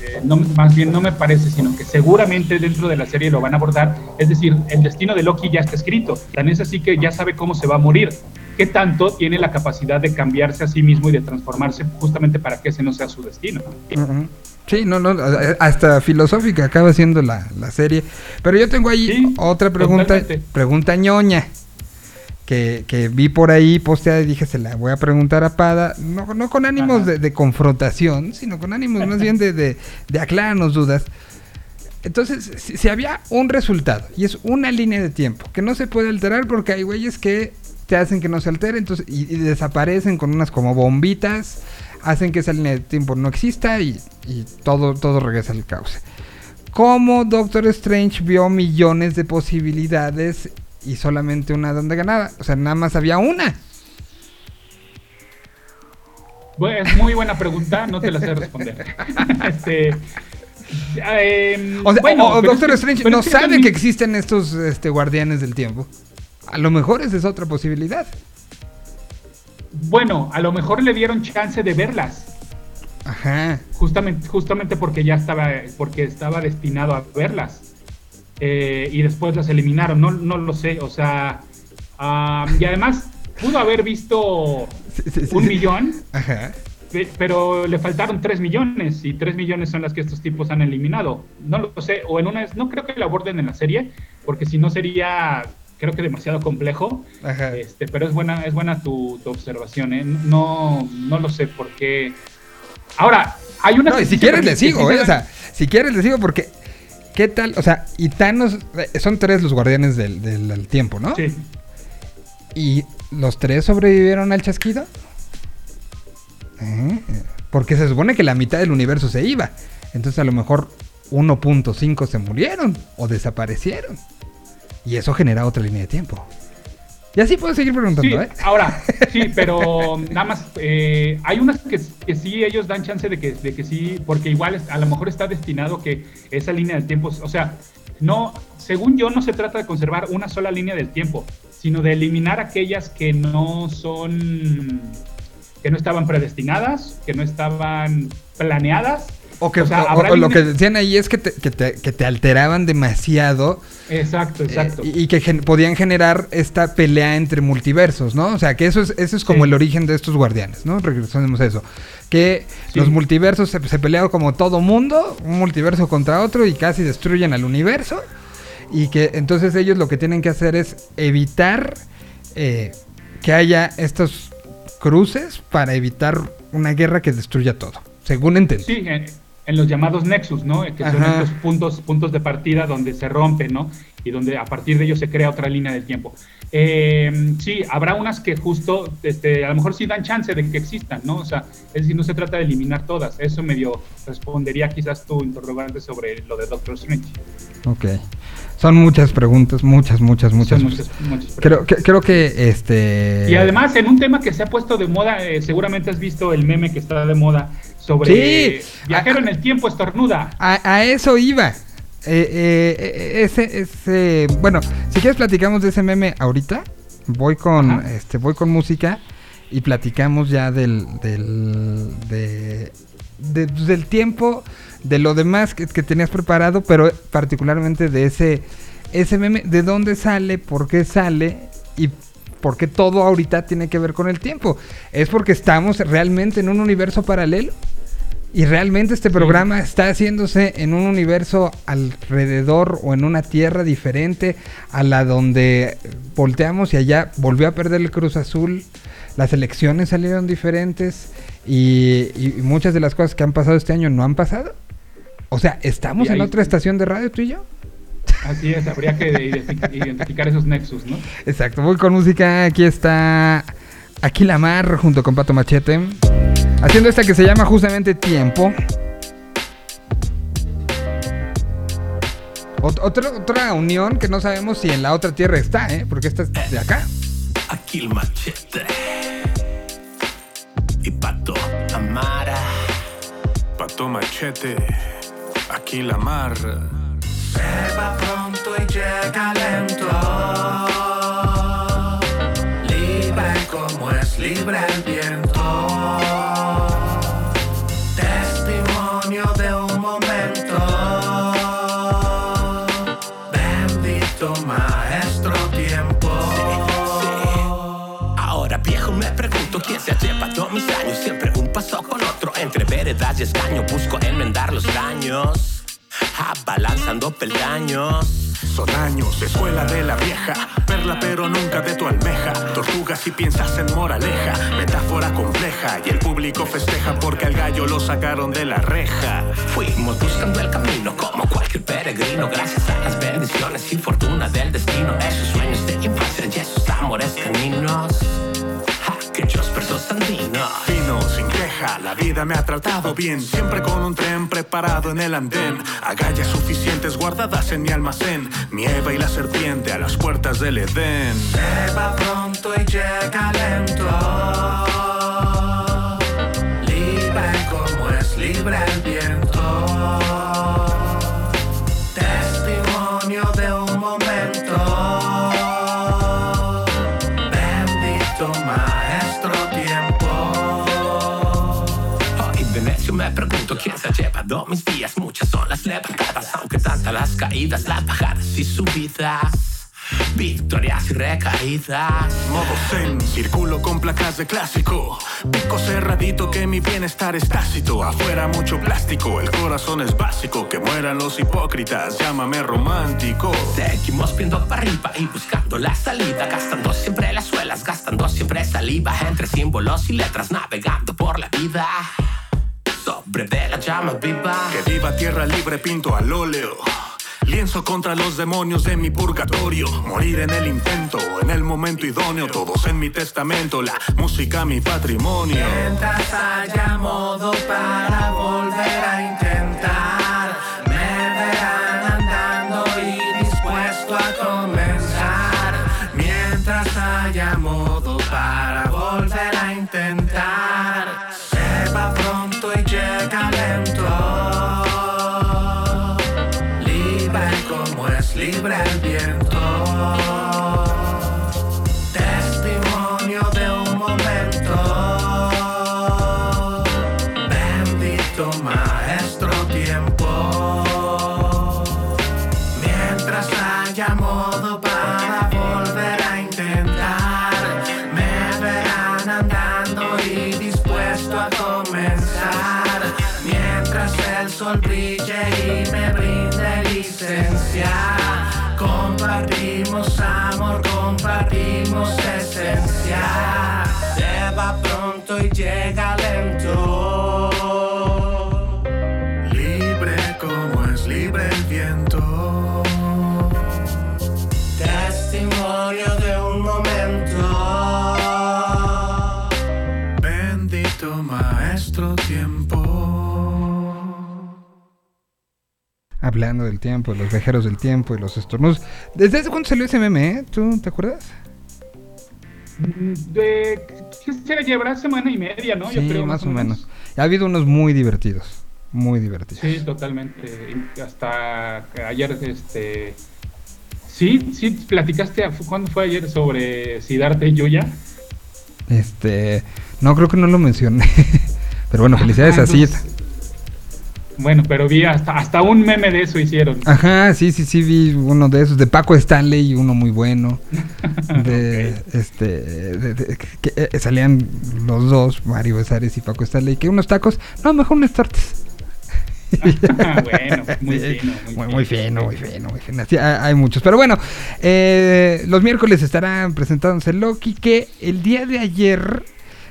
eh, no, más bien no me parece, sino que seguramente dentro de la serie lo van a abordar, es decir, el destino de Loki ya está escrito, tan es así que ya sabe cómo se va a morir. ¿Qué tanto tiene la capacidad de cambiarse a sí mismo y de transformarse justamente para que ese no sea su destino? Sí, no, no, hasta filosófica acaba siendo la, la serie. Pero yo tengo ahí Sí, otra pregunta, totalmente. pregunta ñoña, que, que vi por ahí posteada y dije, se la voy a preguntar a Pada, no, no con ánimos de confrontación, sino con ánimos más bien de, de, de aclararnos dudas. Entonces, si, si había un resultado, y es una línea de tiempo, que no se puede alterar porque hay güeyes que te hacen que no se altere, entonces, y, y desaparecen con unas como bombitas, hacen que esa línea de tiempo no exista y, y todo, todo regresa al cauce. ¿Cómo Doctor Strange vio millones de posibilidades y solamente una donde ganaba? O sea, nada más había una. Bueno, es muy buena pregunta, no te la sé responder. (laughs) este, eh, O sea, bueno, o- Doctor es Strange no sabe que existen estos este, guardianes del tiempo. A lo mejor esa es otra posibilidad. Bueno, a lo mejor le dieron chance de verlas. Ajá. justamente, justamente porque ya estaba, porque estaba destinado a verlas. Eh, y después las eliminaron, no, no lo sé, o sea, y además pudo haber visto Sí, sí, sí, un millón, Ajá. pe- pero le faltaron 3 millones y 3 millones son las que estos tipos han eliminado. No lo sé, o en una, no creo que la aborden en la serie, porque si no sería, creo que demasiado complejo. Ajá. Este, pero es buena, es buena tu, tu observación, ¿eh? No, no lo sé por qué. Ahora, hay una. No, y si quieres le sigo, ¿eh? O sea, si quieres le sigo porque... ¿Qué tal? O sea, y Thanos... eh, Son tres los guardianes del, del- del tiempo, ¿no? Sí, ¿Y los tres sobrevivieron al chasquido? ¿Eh? Porque se supone que la mitad del universo se iba. Entonces a lo mejor 1.5 se murieron o desaparecieron. Y eso genera otra línea de tiempo. Y así puedo seguir preguntando, sí, ¿eh? ahora, (laughs) sí, pero nada más, eh, hay unas que, que sí ellos dan chance de que, de que sí, porque igual es- a lo mejor está destinado que esa línea del tiempo, o sea, no, según yo no se trata de conservar una sola línea del tiempo, sino de eliminar aquellas que no son, que no estaban predestinadas, que no estaban planeadas. O, que, o sea, o- habrá o lo que decían ahí es que te, que te- que te alteraban demasiado Exacto, exacto. eh, y, y que gen- podían generar esta pelea entre multiversos, ¿no? O sea, que eso es, eso es como Sí. el origen de estos guardianes, ¿no? Regresamos a eso. Que Sí. los multiversos se, se peleaban como todo mundo, un multiverso contra otro y casi destruyen al universo. Y que entonces ellos lo que tienen que hacer es evitar eh, que haya estos cruces para evitar una guerra que destruya todo, según entendí. Sí, en, en los llamados nexus, ¿no? Que son Ajá. estos puntos, puntos de partida donde se rompen, ¿no? Y donde a partir de ellos se crea otra línea del tiempo. Eh, sí, habrá unas que justo, este, a lo mejor sí dan chance de que existan, ¿no? O sea, es decir, no se trata de eliminar todas. Eso medio respondería quizás tu interrogante sobre lo de Doctor Strange. Ok. Son muchas preguntas, muchas, muchas, muchas. Son muchas, muchas Creo que, creo que este. Y además, en un tema que se ha puesto de moda, eh, seguramente has visto el meme que está de moda sobre Sí. viajero Ah, en el tiempo estornuda. A, a eso iba. Eh, eh, ese, ese, bueno, si quieres platicamos de ese meme ahorita. Voy con, Ajá. este, voy con música y platicamos ya del, del, de, de- del tiempo, de lo demás que, que tenías preparado, pero particularmente de ese, ese meme, de dónde sale, por qué sale y por qué todo ahorita tiene que ver con el tiempo. Es porque estamos realmente en un universo paralelo. Y realmente este programa está haciéndose en un universo alrededor o en una tierra diferente a la donde volteamos y allá volvió a perder el Cruz Azul. Las elecciones salieron diferentes y, y muchas de las cosas que han pasado este año no han pasado. O sea, ¿estamos en otra estación de radio tú y yo? Así es, habría que identific- identificar esos nexus, ¿no? Exacto, voy con música. Aquí está Aquí la Mar junto con Pato Machete. Haciendo esta que se llama justamente Tiempo. Ot- otra, otra unión que no sabemos si en la otra tierra está, ¿eh? Porque esta es de acá. Aquí el machete. Y Pato Amara. Pato Machete, aquí la mar. Se va pronto y llega lento. Libre como es libre el viento. Entre veredas y escaño Busco enmendar los daños Abalanzando peldaños Son años, escuela de la vieja. Perla, pero nunca de tu almeja. Tortuga si piensas en moraleja. Metáfora compleja. Y el público festeja porque al gallo lo sacaron de la reja. Fuimos buscando el camino como cualquier peregrino Gracias a las bendiciones y fortuna del destino Esos sueños de infancia y esos amores caninos Aquellos versos andinos Fino, sin queja, la vida me ha tratado bien. Siempre con un tren preparado en el andén. Agallas suficientes guardadas en mi almacén. Mi Eva y la serpiente a las puertas del Edén. Se va pronto y llega lento libre el viento. Quién se ha llevado mis días. Muchas son las levantadas, aunque tantas las caídas, las bajadas y subidas. Victorias y recaídas. Modo zen, circulo con placas de clásico. Pico cerradito que mi bienestar es tácito. Afuera mucho plástico, el corazón es básico. Que mueran los hipócritas, llámame romántico. Seguimos viendo para arriba y buscando la salida, gastando siempre las suelas, gastando siempre saliva entre símbolos y letras, navegando por la vida. Sobre de la llama viva. Que viva tierra libre, pinto al óleo. Lienzo contra los demonios de mi purgatorio. Morir en el intento, en el momento idóneo. Todos en mi testamento, la música mi patrimonio. Mientras haya modo para volver a intentar, pronto y llega lento. Libre como es libre el viento. Testimonio de un momento. Bendito maestro tiempo. Hablando del tiempo, los viajeros del tiempo y los estornudos. ¿Desde hace cuándo salió ese meme, eh? ¿Tú te acuerdas? De, ¿qué será? Llevará semana y media, ¿no? sí, más o menos. Ha habido unos muy divertidos. Muy divertidos. Sí, totalmente. Hasta ayer, este... Sí, sí, platicaste, ¿cuándo fue ayer sobre Siddhartha y Yuya? Este. No, creo que no lo mencioné. (laughs) Pero bueno, felicidades Ah, a Sid. Bueno, pero vi hasta, hasta un meme de eso hicieron. Ajá, sí, sí, sí, vi uno de esos, de Paco Stanley, uno muy bueno. (laughs) De, este, de- de- que eh, salían los dos, Mario Besares y Paco Stanley, que unos tacos, no, mejor unas tortas. (laughs) bueno, (laughs) muy fino. Muy, muy fino, muy fino, muy fino. Sí, hay muchos. Pero bueno, eh, los miércoles estarán presentándose Loki, que el día de ayer,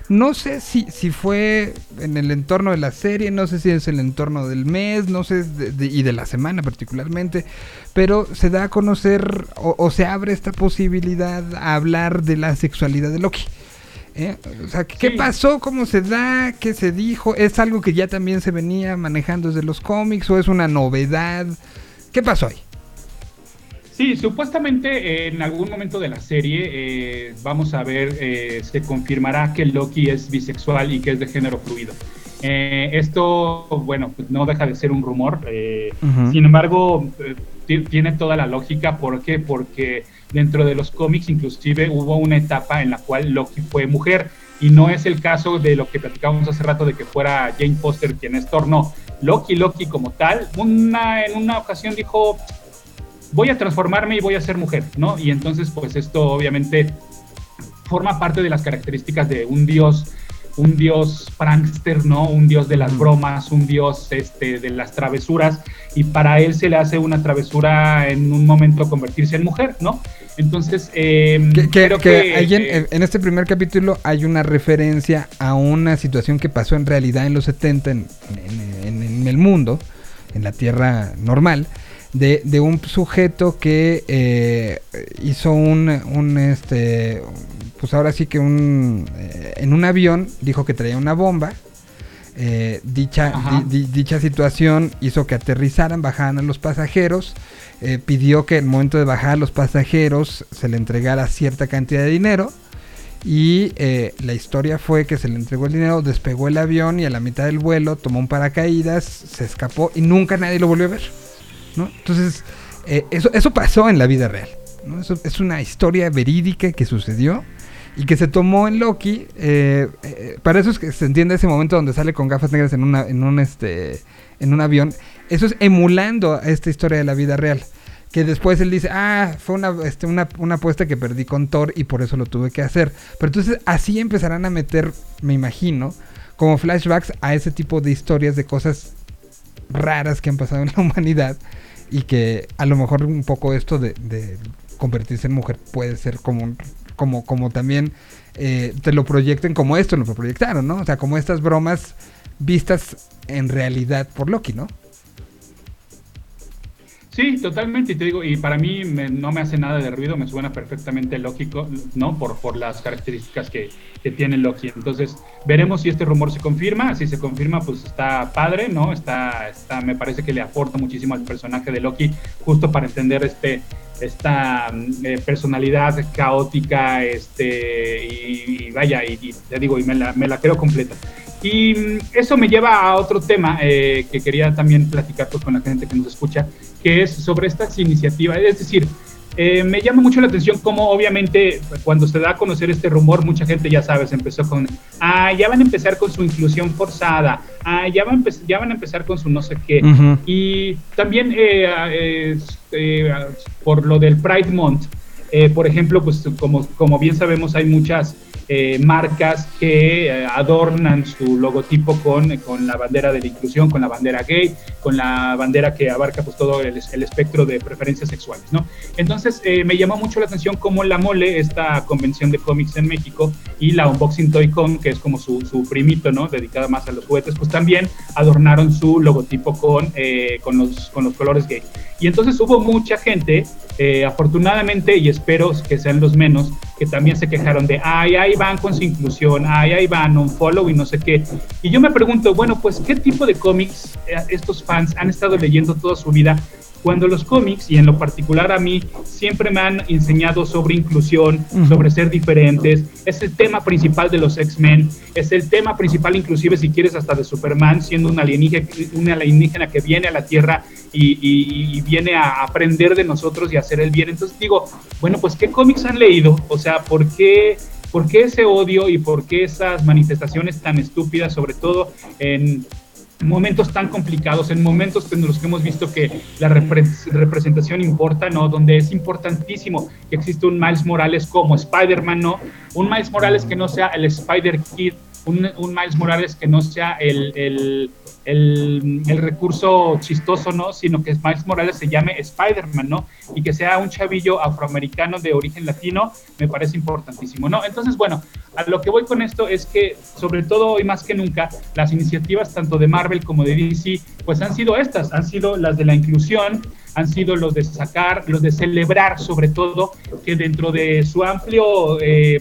no sé si, si fue en el entorno de la serie, no sé si es el entorno del mes, no sé, de- de- y de la semana particularmente, pero se da a conocer o, o se abre esta posibilidad a hablar de la sexualidad de Loki. ¿Eh? O sea, ¿qué Sí. pasó? ¿Cómo se da? ¿Qué se dijo? ¿Es algo que ya también se venía manejando desde los cómics o es una novedad? ¿Qué pasó ahí? Sí, supuestamente eh, en algún momento de la serie eh, vamos a ver, eh, se confirmará que Loki es bisexual y que es de género fluido. Esto, bueno, pues no deja de ser un rumor. Sin embargo, ti- tiene toda la lógica. ¿Por qué? Porque dentro de los cómics inclusive hubo una etapa en la cual Loki fue mujer. Y no es el caso de lo que platicábamos hace rato de que fuera Jane Foster quien es Thor, no. Loki, Loki como tal, una, en una ocasión dijo, voy a transformarme y voy a ser mujer, ¿no? Y entonces, pues esto obviamente forma parte de las características de un dios, un dios prankster, ¿no? Un dios de las bromas, un dios este, de las travesuras, y para él se le hace una travesura en un momento convertirse en mujer, ¿no? Entonces, eh, Que, que- creo que que... ahí en, eh, en este primer capítulo hay una referencia a una situación que pasó en realidad en los 70 en, en- en- en el mundo, en la Tierra normal, de, de un sujeto que eh, hizo un, un, este, pues ahora sí que un, eh, en un avión dijo que traía una bomba. Eh, dicha, di- dicha situación hizo que aterrizaran, bajaran a los pasajeros, eh, pidió que en el momento de bajar a los pasajeros se le entregara cierta cantidad de dinero Y eh, la historia fue que se le entregó el dinero, despegó el avión y a la mitad del vuelo tomó un paracaídas, se escapó y nunca nadie lo volvió a ver. ¿No? Entonces, eh, eso, eso pasó en la vida real. es una historia verídica que sucedió y que se tomó en Loki. eh, eh, para eso es que se entiende ese momento donde sale con gafas negras en, una, en, un, este, en un avión. Eso es emulando a esta historia de la vida real. Que después él dice, ah, fue una, este, una, una apuesta que perdí con Thor y por eso lo tuve que hacer. Pero entonces así empezarán a meter, me imagino, como flashbacks a ese tipo de historias de cosas raras que han pasado en la (laughs) humanidad y que a lo mejor un poco esto de, convertirse en mujer puede ser como un- como como también eh, te lo proyecten como esto lo proyectaron, ¿no? O sea, como estas bromas vistas en realidad por Loki, ¿no? Sí, totalmente, y te digo, y para mí me- no me hace nada de ruido, me suena perfectamente lógico, ¿no? Por, por las características que, que tiene Loki. Entonces, veremos si este rumor se confirma, si se confirma, pues está padre, ¿no? Está, está, me parece que le aporta muchísimo al personaje de Loki, justo para entender este esta mm, eh, personalidad caótica, este, y, y vaya, y, te digo, y me la, me la creo completa. Y eso me lleva a otro tema eh, que quería también platicar pues, con la gente que nos escucha, que es sobre estas iniciativas. Es decir, eh, me llama mucho la atención cómo obviamente cuando se da a conocer este rumor, mucha gente ya sabes, empezó con, ah, ya van a empezar con su inclusión forzada, ah, ya van, a ya van a empezar con su no sé qué. Y también eh, por lo del Pride Month, por ejemplo, pues como, como bien sabemos hay muchas eh, marcas que eh, adornan su logotipo con, con la bandera de la inclusión, con la bandera gay, con la bandera que abarca pues todo el, el espectro de preferencias sexuales, ¿no? Entonces eh, me llamó mucho la atención cómo la Mole, esta convención de cómics en México, y la Unboxing Toy Con, que es como su, su primito, ¿no? Dedicada más a los juguetes, pues también adornaron su logotipo con, con, los, con los colores gay. Y entonces hubo mucha gente, eh, afortunadamente, y espero que sean los menos, que también se quejaron de, ay, ahí van con su inclusión, ay, ahí van, un follow y no sé qué. Y yo me pregunto, bueno, pues, ¿qué tipo de cómics eh, estos fans han estado leyendo toda su vida? Cuando los cómics, y en lo particular a mí, siempre me han enseñado sobre inclusión, sobre ser diferentes, es el tema principal de los X-Men, es el tema principal inclusive si quieres hasta de Superman, siendo un alienígena, un alienígena que viene a la Tierra y, y- y viene a aprender de nosotros y a hacer el bien. Entonces digo, bueno, pues ¿qué cómics han leído? O sea, ¿por qué, ¿por qué ese odio y por qué esas manifestaciones tan estúpidas, sobre todo en momentos tan complicados, en momentos en los que hemos visto que la repre- representación importa, ¿no? Donde es importantísimo que exista un Miles Morales como Spider-Man, ¿no? Un Miles Morales que no sea el Spider-Kid, un, Miles Morales que no sea el, el, el, el recurso chistoso, ¿no? Sino que Miles Morales se llame Spider-Man, ¿no? Y que sea un chavillo afroamericano de origen latino, me parece importantísimo, ¿no? Entonces, bueno, a lo que voy con esto es que, sobre todo hoy más que nunca, las iniciativas tanto de Marvel como de DC, pues han sido estas, han sido las de la inclusión, han sido los de sacar, los de celebrar sobre todo que dentro de su amplio eh,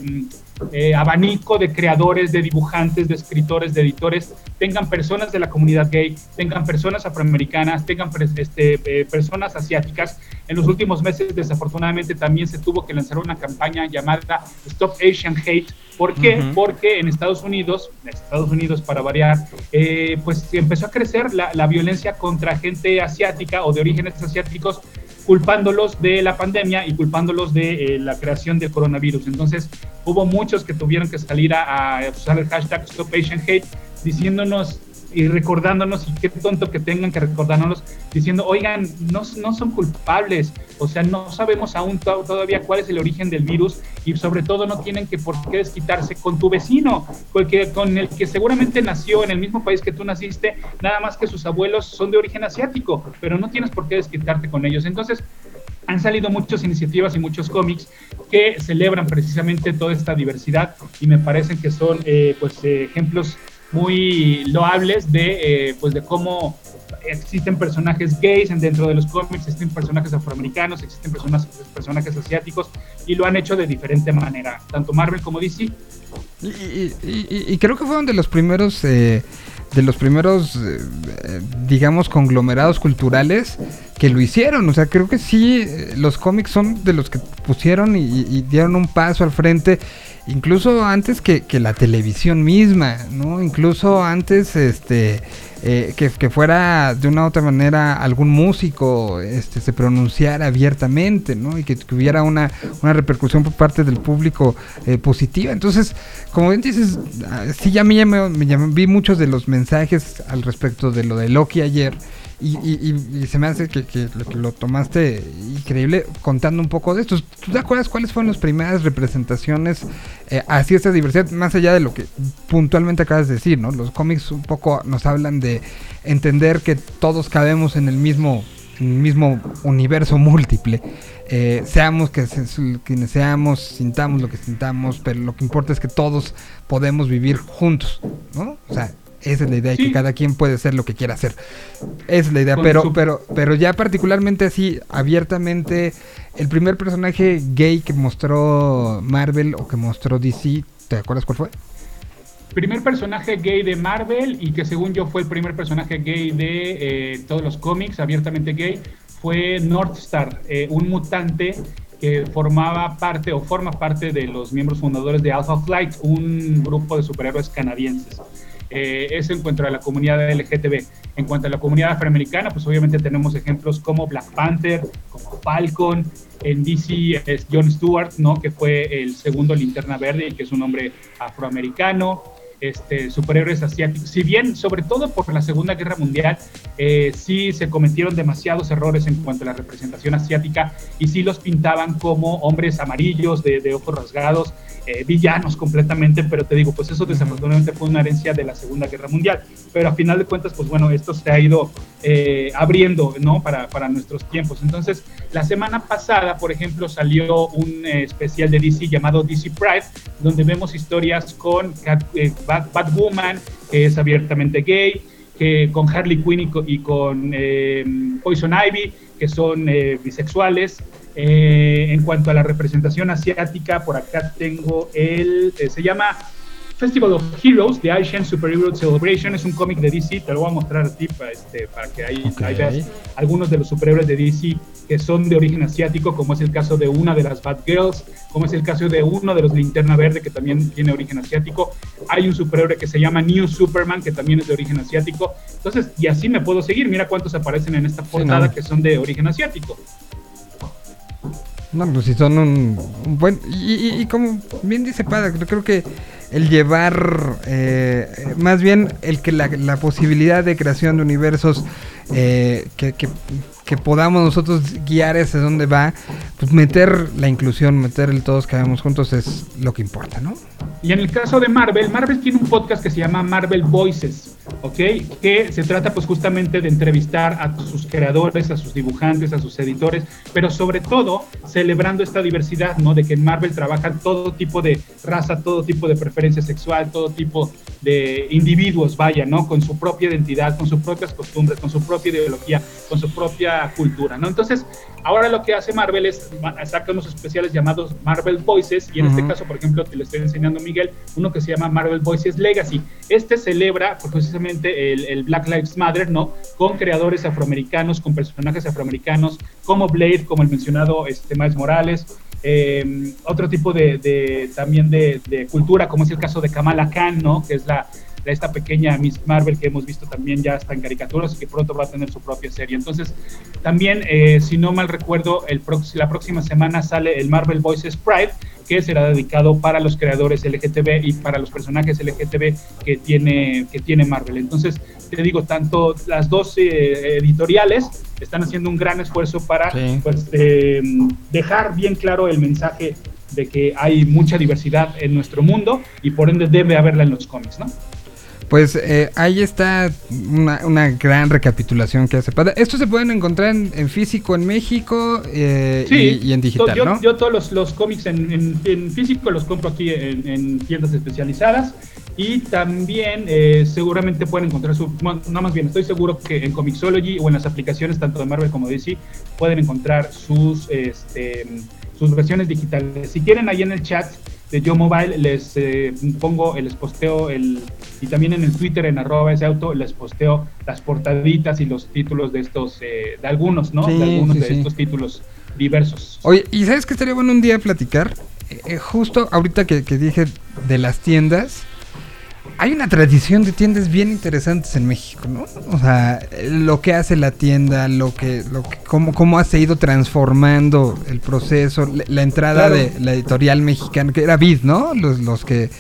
eh, abanico de creadores, de dibujantes, de escritores, de editores, tengan personas de la comunidad gay, tengan personas afroamericanas, tengan este, eh, personas asiáticas. En los últimos meses, desafortunadamente, también se tuvo que lanzar una campaña llamada Stop Asian Hate. ¿Por qué? Porque en Estados Unidos, en Estados Unidos para variar, eh, pues empezó a crecer la, la violencia contra gente asiática o de orígenes asiáticos culpándolos de la pandemia y culpándolos de eh, la creación del coronavirus. Entonces, hubo muchos que tuvieron que salir a, a usar el hashtag Stop Asian Hate diciéndonos y recordándonos, y qué tonto que tengan que recordárnoslos, diciendo, oigan, no, no son culpables, o sea, no sabemos aún to- todavía cuál es el origen del virus y sobre todo no tienen que por qué desquitarse con tu vecino, porque con el que seguramente nació en el mismo país que tú naciste, nada más que sus abuelos son de origen asiático, pero no tienes por qué desquitarte con ellos. Entonces, han salido muchas iniciativas y muchos cómics que celebran precisamente toda esta diversidad y me parecen que son eh, pues eh, ejemplos muy loables de eh, pues de cómo existen personajes gays en- dentro de los cómics, existen personajes afroamericanos, existen personas, personajes asiáticos y lo han hecho de diferente manera, tanto Marvel como DC. Y, y- creo que fueron de los primeros, eh, de los primeros, eh, digamos, conglomerados culturales que lo hicieron. O sea, creo que sí, los cómics son de los que pusieron y dieron un paso al frente. Incluso antes que, que la televisión misma, ¿no? Incluso antes, este, eh, que, que fuera de una u otra manera algún músico, este, se pronunciara abiertamente, ¿no? Y que, que hubiera una, una repercusión por parte del público eh, positiva. Entonces, como bien dices, ah, sí ya me, llamó- me llamó- vi muchos de los mensajes al respecto de lo de Loki ayer. Y, y- y- se me hace que, que lo, que lo tomaste increíble contando un poco de esto. ¿Tú te acuerdas cuáles fueron las primeras representaciones eh, hacia esta diversidad? Más allá de lo que puntualmente acabas de decir, ¿no? Los cómics un poco nos hablan de entender que todos cabemos en el mismo, en el mismo universo múltiple. Eh, seamos que quienes seamos, sintamos lo que sintamos, pero lo que importa es que todos podemos vivir juntos, ¿no? O sea, esa es la idea, Sí. que cada quien puede hacer lo que quiera hacer. Esa es la idea, Con pero, su- pero, pero ya particularmente así, abiertamente, el primer personaje gay que mostró Marvel o que mostró DC, ¿te acuerdas cuál fue? primer personaje gay de Marvel y que según yo fue el primer personaje gay de eh, todos los cómics, abiertamente gay, fue Northstar, eh, un mutante que formaba parte o forma parte de los miembros fundadores de Alpha Flight, un grupo de superhéroes canadienses. Eh, eso en cuanto a la comunidad LGTB. En cuanto a la comunidad afroamericana, pues obviamente tenemos ejemplos como Black Panther, como Falcon, en DC es John Stewart, ¿no? que fue el segundo linterna verde y que es un hombre afroamericano este, superhéroes asiáticos. Si bien, sobre todo por la Segunda Guerra Mundial, eh, sí se cometieron demasiados errores en cuanto a la representación asiática y sí los pintaban como hombres amarillos, de, de ojos rasgados, eh, villanos completamente, pero te digo, pues eso desafortunadamente fue una herencia de la Segunda Guerra Mundial. Pero a final de cuentas, pues bueno, esto se ha ido eh, abriendo, ¿no? Para, para nuestros tiempos. Entonces, la semana pasada, por ejemplo, salió un eh, especial de DC llamado DC Pride, donde vemos historias con eh, Bat- Batwoman, que es abiertamente gay, que con Harley Quinn y con, y eh, Poison Ivy, que son eh, bisexuales. Eh, en cuanto a la representación asiática, por acá tengo el, se llama Festival of Heroes, The Asian Superhero Celebration, es un cómic de DC, te lo voy a mostrar a ti para, este, para que ahí, Ok. ahí veas algunos de los superhéroes de DC que son de origen asiático, como es el caso de una de las Batgirls, como es el caso de uno de los Linterna Verde, que también tiene origen asiático. Hay un superhéroe que se llama New Superman, que también es de origen asiático. Entonces, y así me puedo seguir. Mira cuántos aparecen en esta portada no. que son de origen asiático. No, pues si son un, buen... Y, y- y como bien dice Pada, yo creo que el llevar, eh, más bien el que la, la posibilidad de creación de universos eh, que, que- que podamos nosotros guiar hacia dónde va, pues meter la inclusión, meter el todos cabemos juntos es lo que importa, ¿no? Y en el caso de Marvel, Marvel tiene un podcast que se llama Marvel Voices, ¿ok? Que se trata pues justamente de entrevistar a sus creadores, a sus dibujantes, a sus editores, pero sobre todo celebrando esta diversidad, ¿no? De que en Marvel trabajan todo tipo de raza, todo tipo de preferencia sexual, todo tipo de individuos, vaya, ¿no? Con su propia identidad, con sus propias costumbres, con su propia ideología, con su propia cultura, ¿no? Entonces, ahora lo que hace Marvel es ma- saca unos especiales llamados Marvel Voices, y en este caso, por ejemplo, te lo estoy enseñando Miguel, uno que se llama Marvel Voices Legacy. Este celebra pues, precisamente el, el Black Lives Matter, ¿no? Con creadores afroamericanos, con personajes afroamericanos, como Blade, como el mencionado este, Miles Morales, eh, otro tipo de, de- también de, de cultura, como es el caso de Kamala Khan, ¿no? Que es la- esta pequeña Miss Marvel que hemos visto también ya está en caricaturas y que pronto va a tener su propia serie. Entonces, también, eh, si no mal recuerdo, el la próxima semana sale el Marvel Voices Pride, que será dedicado para los creadores LGTB y para los personajes LGTB que tiene, que tiene Marvel. Entonces, te digo, tanto las dos eh, editoriales están haciendo un gran esfuerzo para Sí. pues, eh, dejar bien claro el mensaje de que hay mucha diversidad en nuestro mundo y por ende debe haberla en los cómics, ¿no? Pues eh, ahí está una, una gran recapitulación que hace Pada. Esto se pueden encontrar en, en físico en México eh, Sí, y, y en digital, yo, ¿no? yo todos los, los cómics en, en- en físico los compro aquí en, en tiendas especializadas y también eh, seguramente pueden encontrar su, no más bien, estoy seguro que en Comixology o en las aplicaciones tanto de Marvel como de DC pueden encontrar sus, este, sus versiones digitales. Si quieren ahí en el chat de Yo Mobile les eh, pongo, eh, les posteo el, y también en el Twitter en arroba ese auto les posteo las portaditas y los títulos de estos, eh, de algunos, ¿no? Sí, de algunos sí, de sí. estos títulos diversos. Oye, ¿y sabes qué estaría bueno un día platicar? eh, justo ahorita que, que dije de las tiendas, hay una tradición de tiendas bien interesantes en México, ¿no? O sea, lo que hace la tienda, lo que, lo que cómo, cómo ha ido transformando el proceso, la, la entrada Claro. de la editorial mexicana, que era Vid, ¿no? Los, los que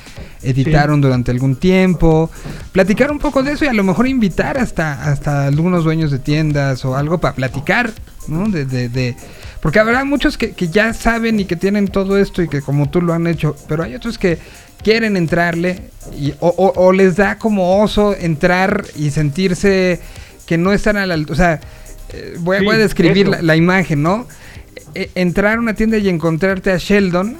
editaron durante algún tiempo. Platicar un poco de eso y a lo mejor invitar hasta, hasta algunos dueños de tiendas o algo para platicar, ¿no? De, de, de- porque habrá muchos que, que ya saben y que tienen todo esto y que como tú lo han hecho, pero hay otros que quieren entrarle y, o, o- o les da como oso entrar y sentirse que no están a la altura. O sea, eh, voy, a- Sí, voy a describir la, la imagen, ¿no? Eh, entrar a una tienda y encontrarte a Sheldon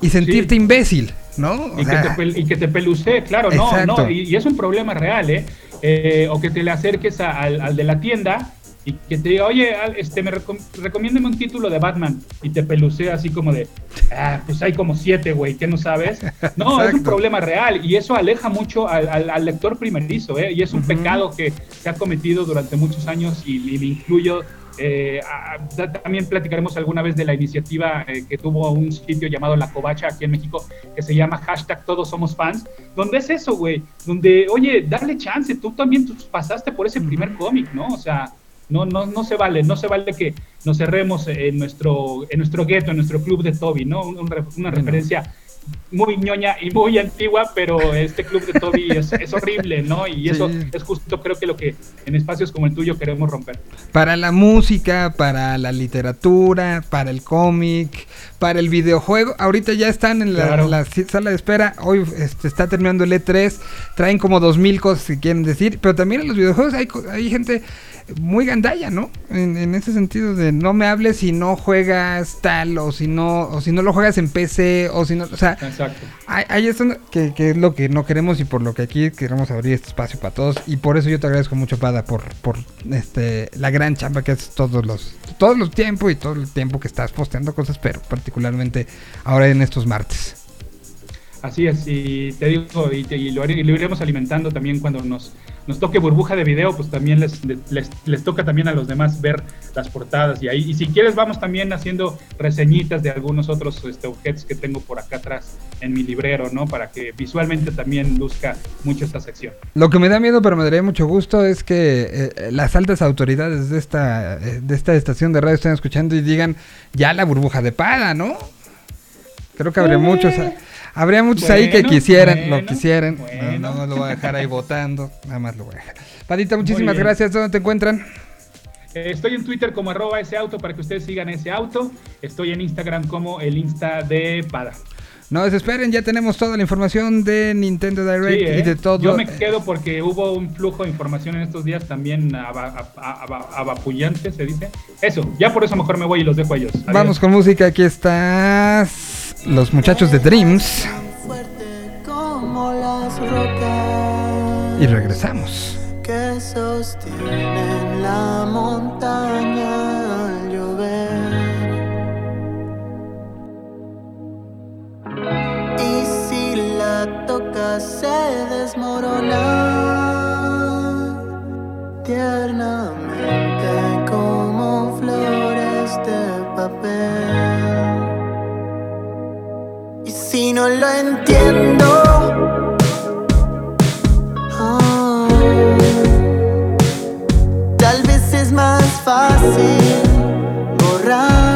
y sentirte Sí. imbécil, ¿no? Y, sea, que te, y que te pelucee, claro, no, no, y, y es un problema real, ¿eh? Eh, O que te le acerques a- al, al de la tienda y que te diga, oye, este, me recom- recomiéndeme un título de Batman y te pelucea así como de, ah, pues hay como siete, güey, ¿qué no sabes? (laughs) No, es un problema real y eso aleja mucho al, al- al lector primerizo, ¿eh? Y es un Ujú. pecado que se ha cometido durante muchos años y, y me incluyo. eh, a- a- también platicaremos alguna vez de la iniciativa eh, que tuvo un sitio llamado La Covacha aquí en México, que se llama hashtag Todos Somos Fans, donde es eso, güey, donde, oye, dale chance, tú también tú pasaste por ese primer cómic, ¿no? O sea, no, no, no se vale, no se vale que nos cerremos en nuestro, en nuestro gueto, en nuestro club de Toby, ¿no? Un- un re- una referencia muy ñoña y muy antigua, pero este club de Toby es, es horrible, ¿no? Y eso Sí. es justo creo que lo que en espacios como el tuyo queremos romper. para la música, para la literatura, para el cómic, para el videojuego. Ahorita ya están en la, Claro. la si- sala de espera. Hoy este, está terminando el E3. Traen como dos mil cosas que quieren decir. Pero también en los videojuegos hay, hay gente muy gandalla, ¿no? En, en ese sentido de no me hables si no juegas tal o si no o si no lo juegas en PC o si no, o sea, Exacto. Ahí es que, que es lo que no queremos y por lo que aquí queremos abrir este espacio para todos. Y por eso yo te agradezco mucho, Pada, por, por este la gran chamba que haces todos los, todos los tiempos y todo el tiempo que estás posteando cosas, pero particularmente ahora en estos martes. Así es, y te digo, y, te- y lo, haré- y lo iremos alimentando también cuando nos, nos toque burbuja de video, pues también les, les, les toca también a los demás ver las portadas y ahí, y si quieres vamos también haciendo reseñitas de algunos otros este, objetos que tengo por acá atrás en mi librero, ¿no? Para que visualmente también luzca mucho esta sección. Lo que me da miedo, pero me daría mucho gusto, es que eh, las altas autoridades de esta, eh, de esta estación de radio estén escuchando y digan ya la burbuja de Pada, ¿no? Creo que habría Eh, muchos, habría muchos ahí que bueno, quisieran, lo bueno, quisieran. No, bueno. No, lo voy a dejar ahí votando, nada más lo voy a dejar. Padita, muchísimas gracias. ¿Dónde te encuentran? Estoy en Twitter como arroba ese auto para que ustedes sigan ese auto. Estoy en Instagram como el Insta de Pada. No desesperen, ya tenemos toda la información de Nintendo Direct Sí, ¿eh? y de todo. Yo me quedo porque hubo un flujo de información en estos días también aba- aba- aba- abapullante, se dice. Eso, ya por eso mejor me voy y los dejo a ellos. Adiós. Vamos con música, aquí estás. Los muchachos de Dreams fuerte como las rocas y regresamos. que sostienen la montaña la tocas se desmorona tiernamente como flores de papel. Y si no lo entiendo, ah, tal vez es más fácil borrarte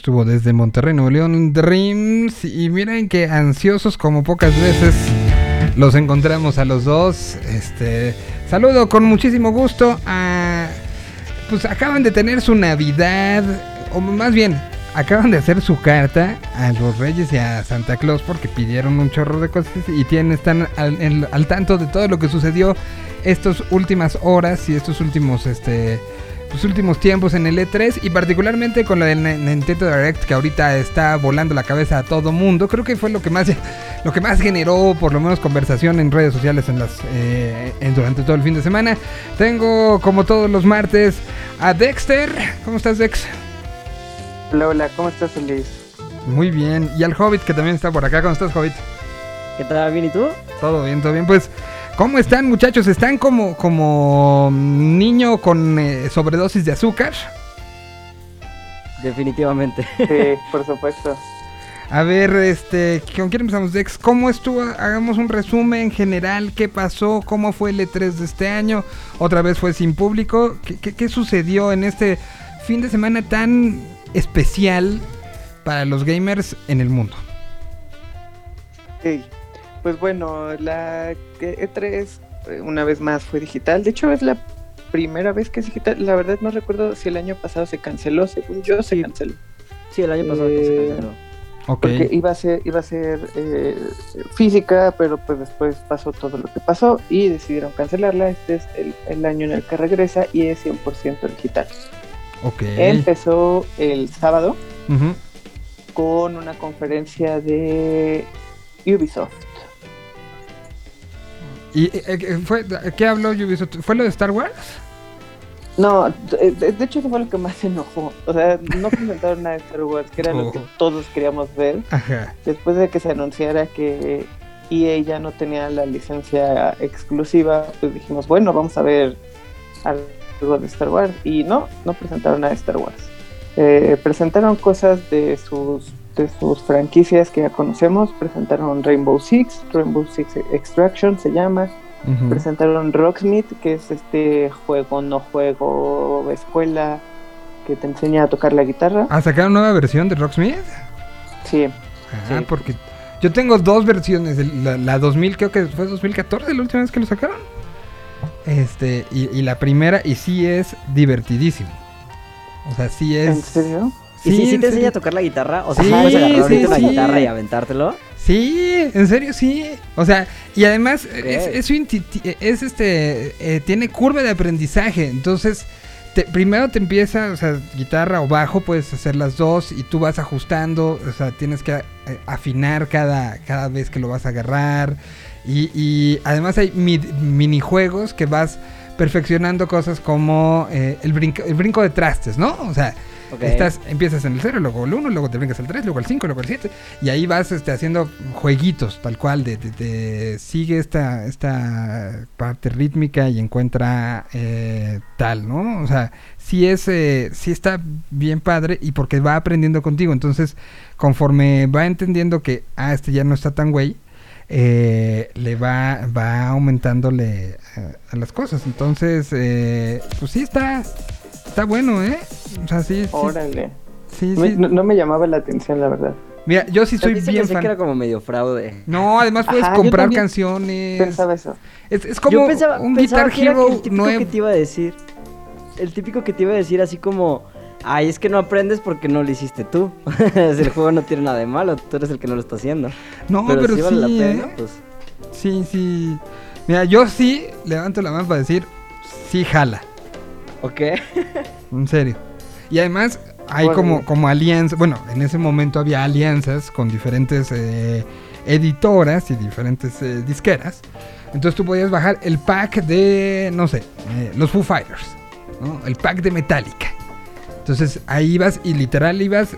estuvo desde Monterrey, Nuevo León, Dreams. Y miren que ansiosos como pocas veces los encontramos a los dos. Este saludo con muchísimo gusto a. Pues acaban de tener su Navidad. O más bien, acaban de hacer su carta a los Reyes y a Santa Claus porque pidieron un chorro de cosas y tienen, están al, al tanto de todo lo que sucedió estas últimas horas y estos últimos este los últimos tiempos en el E3 y particularmente con la del Nintendo Direct que ahorita está volando la cabeza a todo mundo. Creo que fue lo que más (laughs) lo que más generó por lo menos conversación en redes sociales en las eh, en- durante todo el fin de semana. Tengo como todos los martes a Dexter. ¿Cómo estás, Dex? Hola, hola, ¿cómo estás, Luis? Muy bien. Y al Hobbit que también está por acá. ¿Cómo estás, Hobbit? ¿Qué tal, bien y tú? Todo bien, todo bien. Pues, ¿cómo están, muchachos? ¿Están como, como niño con eh, sobredosis de azúcar? Definitivamente. Sí, por (laughs) supuesto. A ver, este, ¿con quién empezamos, Dex? ¿Cómo estuvo? Hagamos un resumen general. ¿Qué pasó? ¿Cómo fue el E3 de este año? Otra vez fue sin público. ¿Qué, qué, qué sucedió en este fin de semana tan especial para los gamers en el mundo? Ok, Pues bueno, la E3 eh, una vez más fue digital. De hecho, es la primera vez que es digital. La verdad no recuerdo si el año pasado se canceló. Según yo, se canceló. Sí, el año pasado que se canceló. Ok. Porque iba a ser, iba a ser eh, física, pero pues después pasó todo lo que pasó y decidieron cancelarla. Este es el, el año en el que regresa y es 100% digital. Ok. Empezó el sábado con una conferencia de Ubisoft. ¿Y eh, eh, fue, qué habló Ubisoft? ¿Fue lo de Star Wars? No, de, hecho eso fue lo que más enojó. O sea, no presentaron nada de Star Wars, que era lo que Oh. todos queríamos ver. Ajá. Después de que se anunciara que EA ya no tenía la licencia exclusiva, pues dijimos, bueno, vamos a ver algo de Star Wars. Y no, no presentaron nada de Star Wars. Eh, presentaron cosas de sus, de sus franquicias que ya conocemos. Presentaron Rainbow Six, Rainbow Six Extraction se llama. Presentaron Rocksmith, que es este juego, no juego, escuela, que te enseña a tocar la guitarra. Ah, ¿sacaron nueva versión de Rocksmith? Sí, Ah, Sí. porque yo tengo dos versiones. La, la 2000, creo que fue 2014 la última vez que lo sacaron. Este, y, y la primera, y sí es divertidísimo. O sea, sí es. ¿En serio? ¿Y si, en sí te enseña a tocar la guitarra? O sea, Sí, ¿sí puedes agarrar sí, ahorita una sí. guitarra y aventártelo? Sí, en serio, sí. O sea, y además es, Ok. es, ti- es este, eh, tiene curva de aprendizaje. Entonces, te- primero te empieza, o sea, guitarra o bajo, puedes hacer las dos y tú vas ajustando, o sea, tienes que eh, afinar cada, cada vez que lo vas a agarrar. Y, y además hay mi- minijuegos que vas perfeccionando cosas como eh, el, brinco, el brinco de trastes, ¿no? O sea, Estás, empiezas en el 0, luego el 1, luego te brincas al 3, luego al 5, luego al 7. Y ahí vas este, haciendo jueguitos, tal cual, de, de- de- sigue esta, esta parte rítmica y encuentra eh, tal, ¿no? O sea, sí, es, eh, sí está bien padre y porque va aprendiendo contigo. Entonces, conforme va entendiendo que, ah, este ya no está tan güey, eh, le va, va aumentándole eh, a las cosas. Entonces, eh, pues sí está, está bueno, ¿eh? O sea, sí, Órale. sí, sí. no, no me llamaba la atención, la verdad. Mira, yo sí soy bien pensé fan. que era como medio fraude. No, además puedes Ajá, comprar canciones. Pensaba eso. Es, es como Yo pensaba, un pensaba Guitar que era Hero el típico nuevo. que te iba a decir. El típico que te iba a decir así como... Ay, es que no aprendes porque no lo hiciste tú. (laughs) el juego no tiene nada de malo, tú eres el que no lo está haciendo. No, pero, si sí, vale la ¿eh? pues... Sí, sí. Mira, yo sí levanto la mano para decir, sí jala, Ok. (laughs) en serio. Y además hay como, como alianzas, bueno, en ese momento había alianzas con diferentes eh, editoras y diferentes eh, disqueras. Entonces tú podías bajar el pack de, no sé, eh, los Foo Fighters, ¿no? El pack de Metallica. Entonces ahí ibas y literal ibas,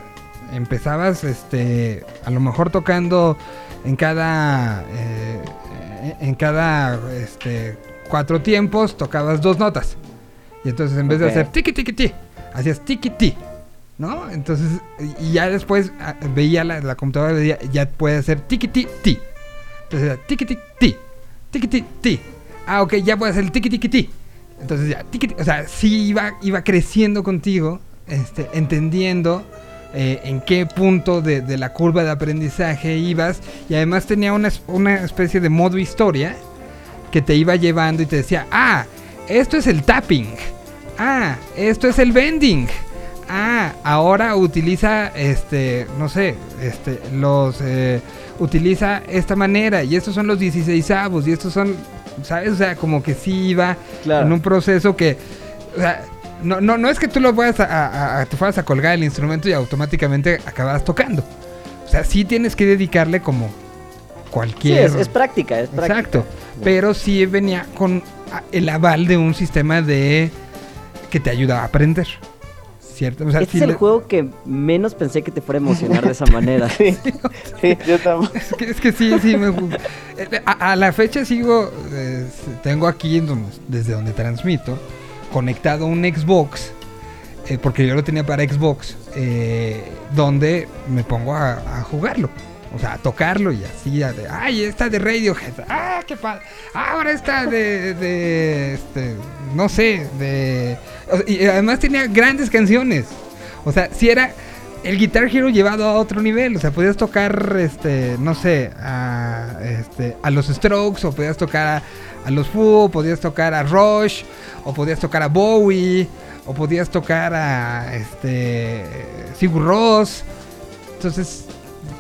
empezabas, este, a lo mejor tocando en cada, en cada, este, cuatro tiempos tocabas dos notas. Y entonces en vez de hacer tiki tiki ti, hacías tiki ti. ¿No? Entonces, y ya después ah, veía la, la computadora y veía, ya puede hacer tiki ti ti. Entonces era tiki tiki ti, tiki ti ti. Ah, ok, ya puede hacer el tiki tiki ti. Entonces ya, tiki, ti- o sea, sí iba, iba creciendo contigo, este, entendiendo eh, en qué punto de, de la curva de aprendizaje ibas. Y además tenía una, una especie de modo historia que te iba llevando y te decía, ah, esto es el tapping. Ah, esto es el bending. Ah, ahora utiliza, este, no sé, este, los, eh, utiliza esta manera y estos son los 16 avos y estos son, ¿sabes? O sea, como que sí iba Claro. en un proceso que, o sea, no, no, no es que tú lo fueras a, a- a- te fueras a colgar el instrumento y automáticamente acabas tocando. O sea, sí tienes que dedicarle como Sí, cualquier... es, es práctica, es práctica. Exacto. Pero sí venía con el aval de un sistema de que te ayuda a aprender. ¿Cierto? O sea, Este es el le- juego que menos pensé que te fuera a emocionar de esa manera. (laughs) Sí, sí, yo también. Es que, es que sí, sí me Eh, a, a la fecha sigo, eh, tengo aquí en donde- desde donde transmito, conectado un Xbox, eh, porque yo lo tenía para Xbox, eh, donde me pongo a, a jugarlo. O sea, tocarlo y así, de, ay, esta de Radiohead, ah, qué padre, ahora esta de, este, no sé, de... y además tenía grandes canciones. O sea, si era el Guitar Hero llevado a otro nivel. O sea, podías tocar, este, no sé, a, este, a los Strokes, o podías tocar a, a los Foo, podías tocar a Rush, o podías tocar a Bowie, o podías tocar a, este, Sigur Ross. Entonces,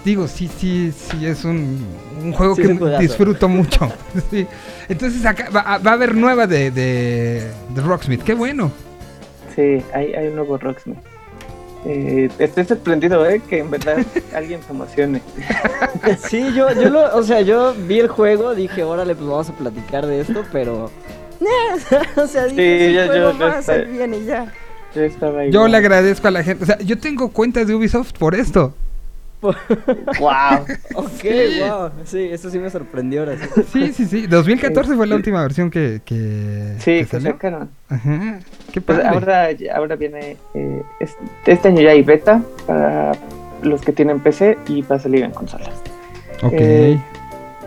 digo, sí, sí, sí, es un, un juego Sí, que un disfruto mucho. (laughs) Sí. Entonces, acá va, va a haber nueva de, de, de Rocksmith. Qué bueno. Sí, hay, hay un nuevo Rocksmith. Eh, estoy sorprendido, ¿eh? Que en verdad (laughs) alguien se emocione. (laughs) Sí, yo, yo lo, o sea, yo vi el juego, dije, órale, pues vamos a platicar de esto, pero... o sea, dije, Sí, yo- juego yo- más, y ya. Yo Yo le agradezco a la gente. O sea, yo tengo cuentas de Ubisoft por esto. Wow. (laughs) Ok, Sí. wow. Sí, eso sí me sorprendió ahora. sí. Sí, sí, sí. 2014 fue la Sí. última versión que, que, Sí, que sacaron. Ajá. Qué Pues ahora, ahora viene. eh, es- este año ya hay beta para los que tienen PC y va a salir en consolas. ok. eh,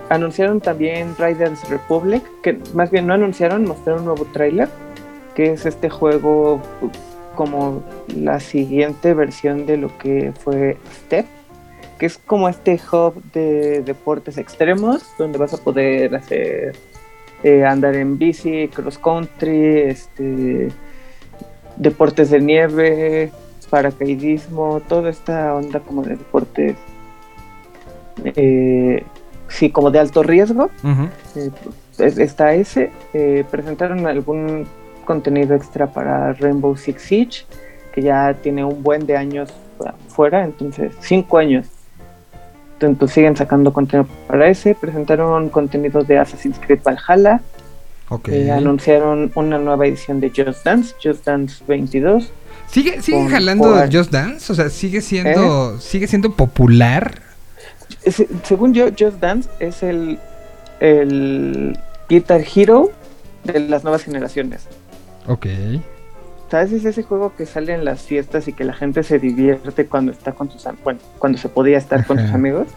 Anunciaron también Riders Republic, que más bien no anunciaron, mostraron un nuevo tráiler, que es este juego uh, como la siguiente versión de lo que fue Step. Que es como este hub de deportes extremos, donde vas a poder hacer eh, andar en bici, cross country, este, deportes de nieve, paracaidismo, toda esta onda como de deportes, eh, sí, como de alto riesgo. Eh, es- está ese. eh, presentaron algún contenido extra para Rainbow Six Siege, que ya tiene un buen de años fu- fuera, entonces cinco años. Entonces siguen sacando contenido para ese. Presentaron contenido de Assassin's Creed Valhalla. Ok. eh, anunciaron una nueva edición de Just Dance, Just Dance 22. ¿Sigue, sigue con jalando Just Dance? O sea, ¿sigue ¿Eh? siendo, ¿sigue siendo popular? Según yo, Just Dance es el, el Guitar Hero de las nuevas generaciones. Ok. ¿Sabes? Es ese juego que sale en las fiestas y que la gente se divierte cuando está con sus bueno, cuando se podía estar con sus amigos.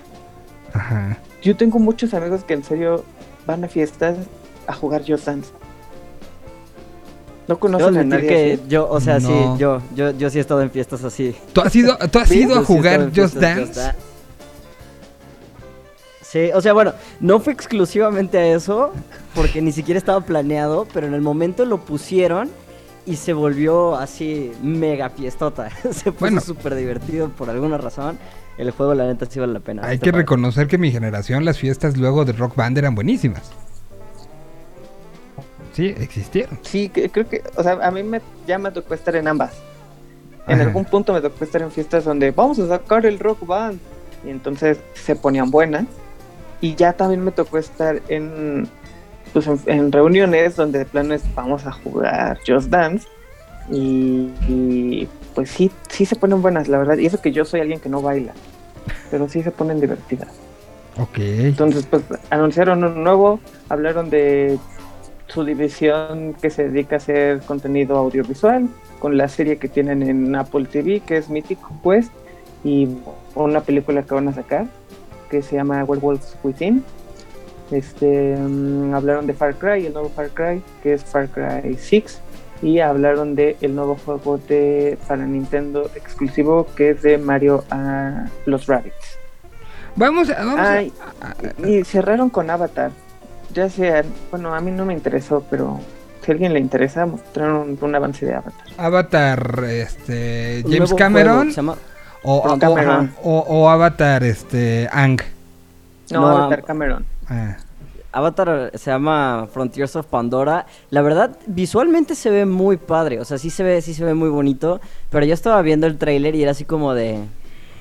(laughs) Ajá. Yo tengo muchos amigos que en serio van a fiestas a jugar Just Dance. No conocen a nadie que así? yo, o sea, sí, yo, yo, yo sí he estado en fiestas así. ¿Tú has ido, tú has Sí, ido a sí jugar Just? Dance. Sí, o sea, bueno, no fue exclusivamente a eso, porque ni siquiera estaba planeado, pero en el momento lo pusieron y se volvió así mega fiestota. (laughs) se puso Bueno. súper divertido por alguna razón. El juego, la neta, sí vale la pena. Hay Está que padre. reconocer que mi generación las fiestas luego de Rock Band eran buenísimas. Sí, existieron. Sí, que- creo que, o sea, a mí me, ya me tocó estar en ambas. En Ajá. algún punto me tocó estar en fiestas donde vamos a sacar el rock band. Y entonces se ponían buenas. Y ya también me tocó estar en, pues, en, en reuniones donde de plano es vamos a jugar Just Dance. Y, y, pues sí, sí se ponen buenas, la verdad. Y eso que yo soy alguien que no baila. Pero sí se ponen divertidas. Ok. Entonces, pues anunciaron un nuevo, hablaron de su división que se dedica a hacer contenido audiovisual, con la serie que tienen en Apple TV, que es Mythic Quest, y una película que van a sacar, que se llama Werewolves Within. Este, mm, hablaron de Far Cry, el nuevo Far Cry, que es Far Cry 6, y hablaron de el nuevo juego de para Nintendo exclusivo, que es de Mario a los Rabbits. Vamos, a- vamos. a- y cerraron con Avatar. Ya sea, bueno, a mí no me interesó, pero si a alguien le interesa, mostraron un avance de Avatar. Avatar, este, James Cameron juego que se llama- o, o- Cameron. o- o Avatar, este, Ang. No, No, Avatar am- Cameron. Ah, Avatar se llama Frontiers of Pandora. La verdad, visualmente se ve muy padre. O sea, sí se ve, sí se ve muy bonito. Pero yo estaba viendo el tráiler y era así como de.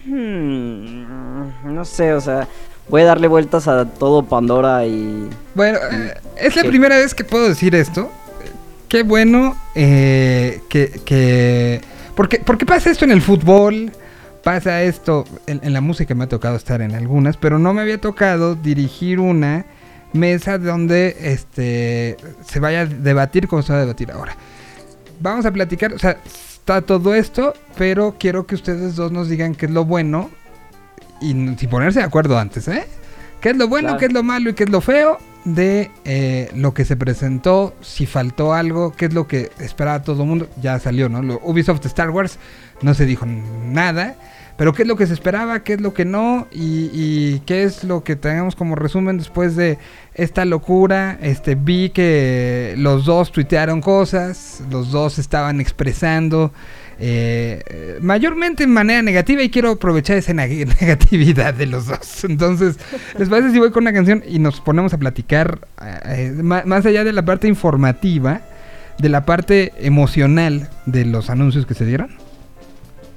"Hmm, no sé, o sea, voy a darle vueltas a todo Pandora y. Bueno, eh, es la ¿Qué? primera vez que puedo decir esto. Qué bueno eh, que, que... Porque, porque pasa esto en el fútbol, pasa esto en, en la música me ha tocado estar en algunas, pero no me había tocado dirigir una mesa donde este se vaya a debatir como se va a debatir ahora. Vamos a platicar, o sea, está todo esto, pero quiero que ustedes dos nos digan qué es lo bueno y sin ponerse de acuerdo antes, ¿eh? ¿Qué es lo bueno, Claro. qué es lo malo y qué es lo feo de eh, lo que se presentó? Si faltó algo, qué es lo que esperaba todo el mundo. Ya salió, ¿no? Lo, Ubisoft Star Wars no se dijo nada. Pero qué es lo que se esperaba, qué es lo que no y, qué es lo que tenemos como resumen después de esta locura. Este vi que los dos tuitearon cosas, los dos estaban expresando eh, mayormente en manera negativa y quiero aprovechar esa neg- (laughs) negatividad de los dos. Entonces, ¿les parece si voy con una canción y nos ponemos a platicar eh, eh, más allá de la parte informativa, de la parte emocional de los anuncios que se dieron?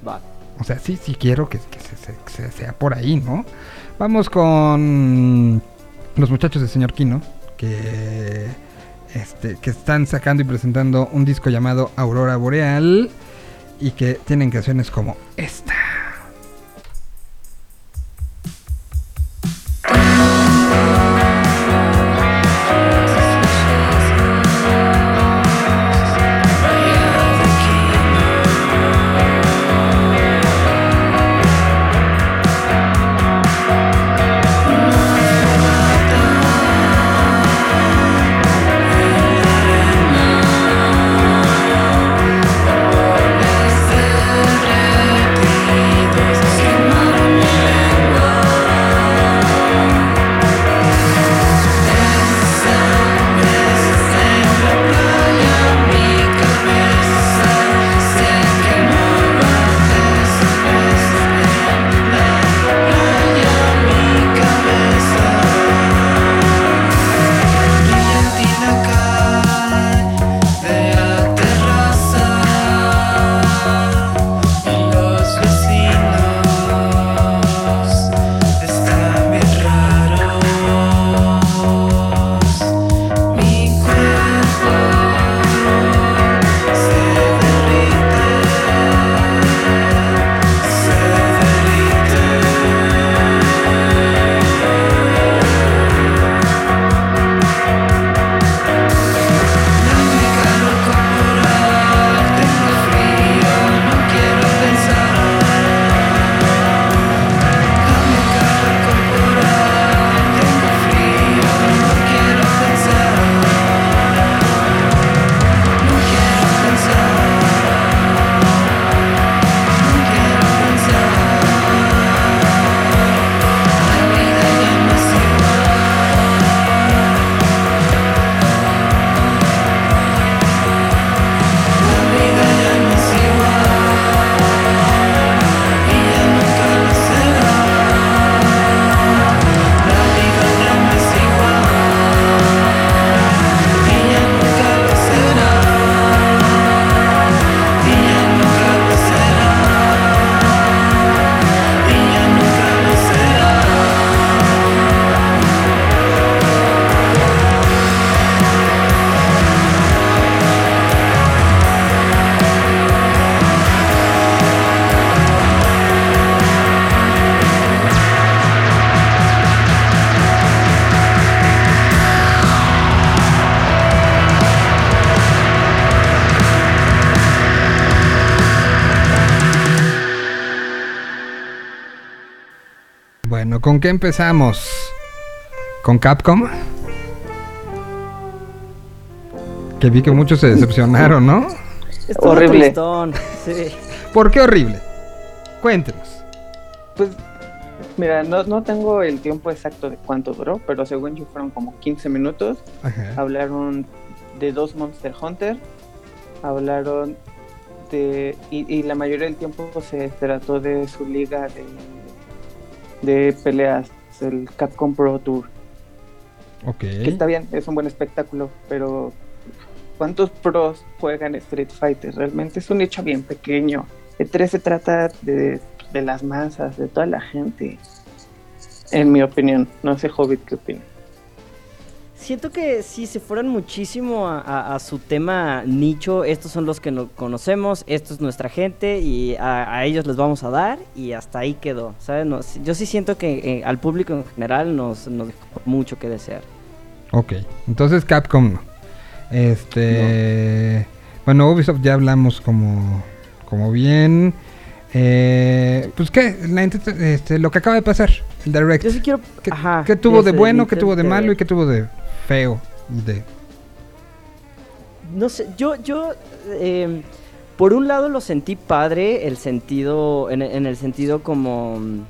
Va. O sea, sí, sí quiero que, se- sea por ahí, ¿no? Vamos con los muchachos de Señor Kino, que, este, que están sacando y presentando un disco llamado Aurora Boreal y que tienen canciones como esta. Bueno, ¿con qué empezamos? ¿Con Capcom? Que vi que muchos se decepcionaron, ¿no? Estuvo Horrible. tristón, Sí. ¿Por qué horrible? Cuéntenos. Pues, mira, no, no tengo el tiempo exacto de cuánto duró, pero según yo fueron como 15 minutos. Ajá. Hablaron de dos Monster Hunter, hablaron de... Y, y la mayoría del tiempo se trató de su liga de, de peleas, el Capcom Pro Tour. Ok. Que está bien, es un buen espectáculo, pero ¿cuántos pros juegan Street Fighter? Realmente es un nicho bien pequeño. El 3 se trata de, de las masas, de toda la gente. En mi opinión, no sé Hobbit qué opina. Siento que si se fueran muchísimo a, a- a su tema nicho, estos son los que no conocemos, esto es nuestra gente y a, a ellos les vamos a dar y hasta ahí quedó, ¿sabes? Yo sí siento que eh, al público en general nos, nos dejó mucho que desear. Ok. Entonces Capcom no. Este. Bueno, Ubisoft ya hablamos como. como bien. Eh, pues qué, La este, lo que acaba de pasar, el Direct. Yo sí quiero... ¿Qué, ajá, qué tuvo de bueno, qué tuvo de malo y qué tuvo de feo? De... No sé, yo, yo, eh, por un lado lo sentí padre, el sentido, en, en el sentido como mm,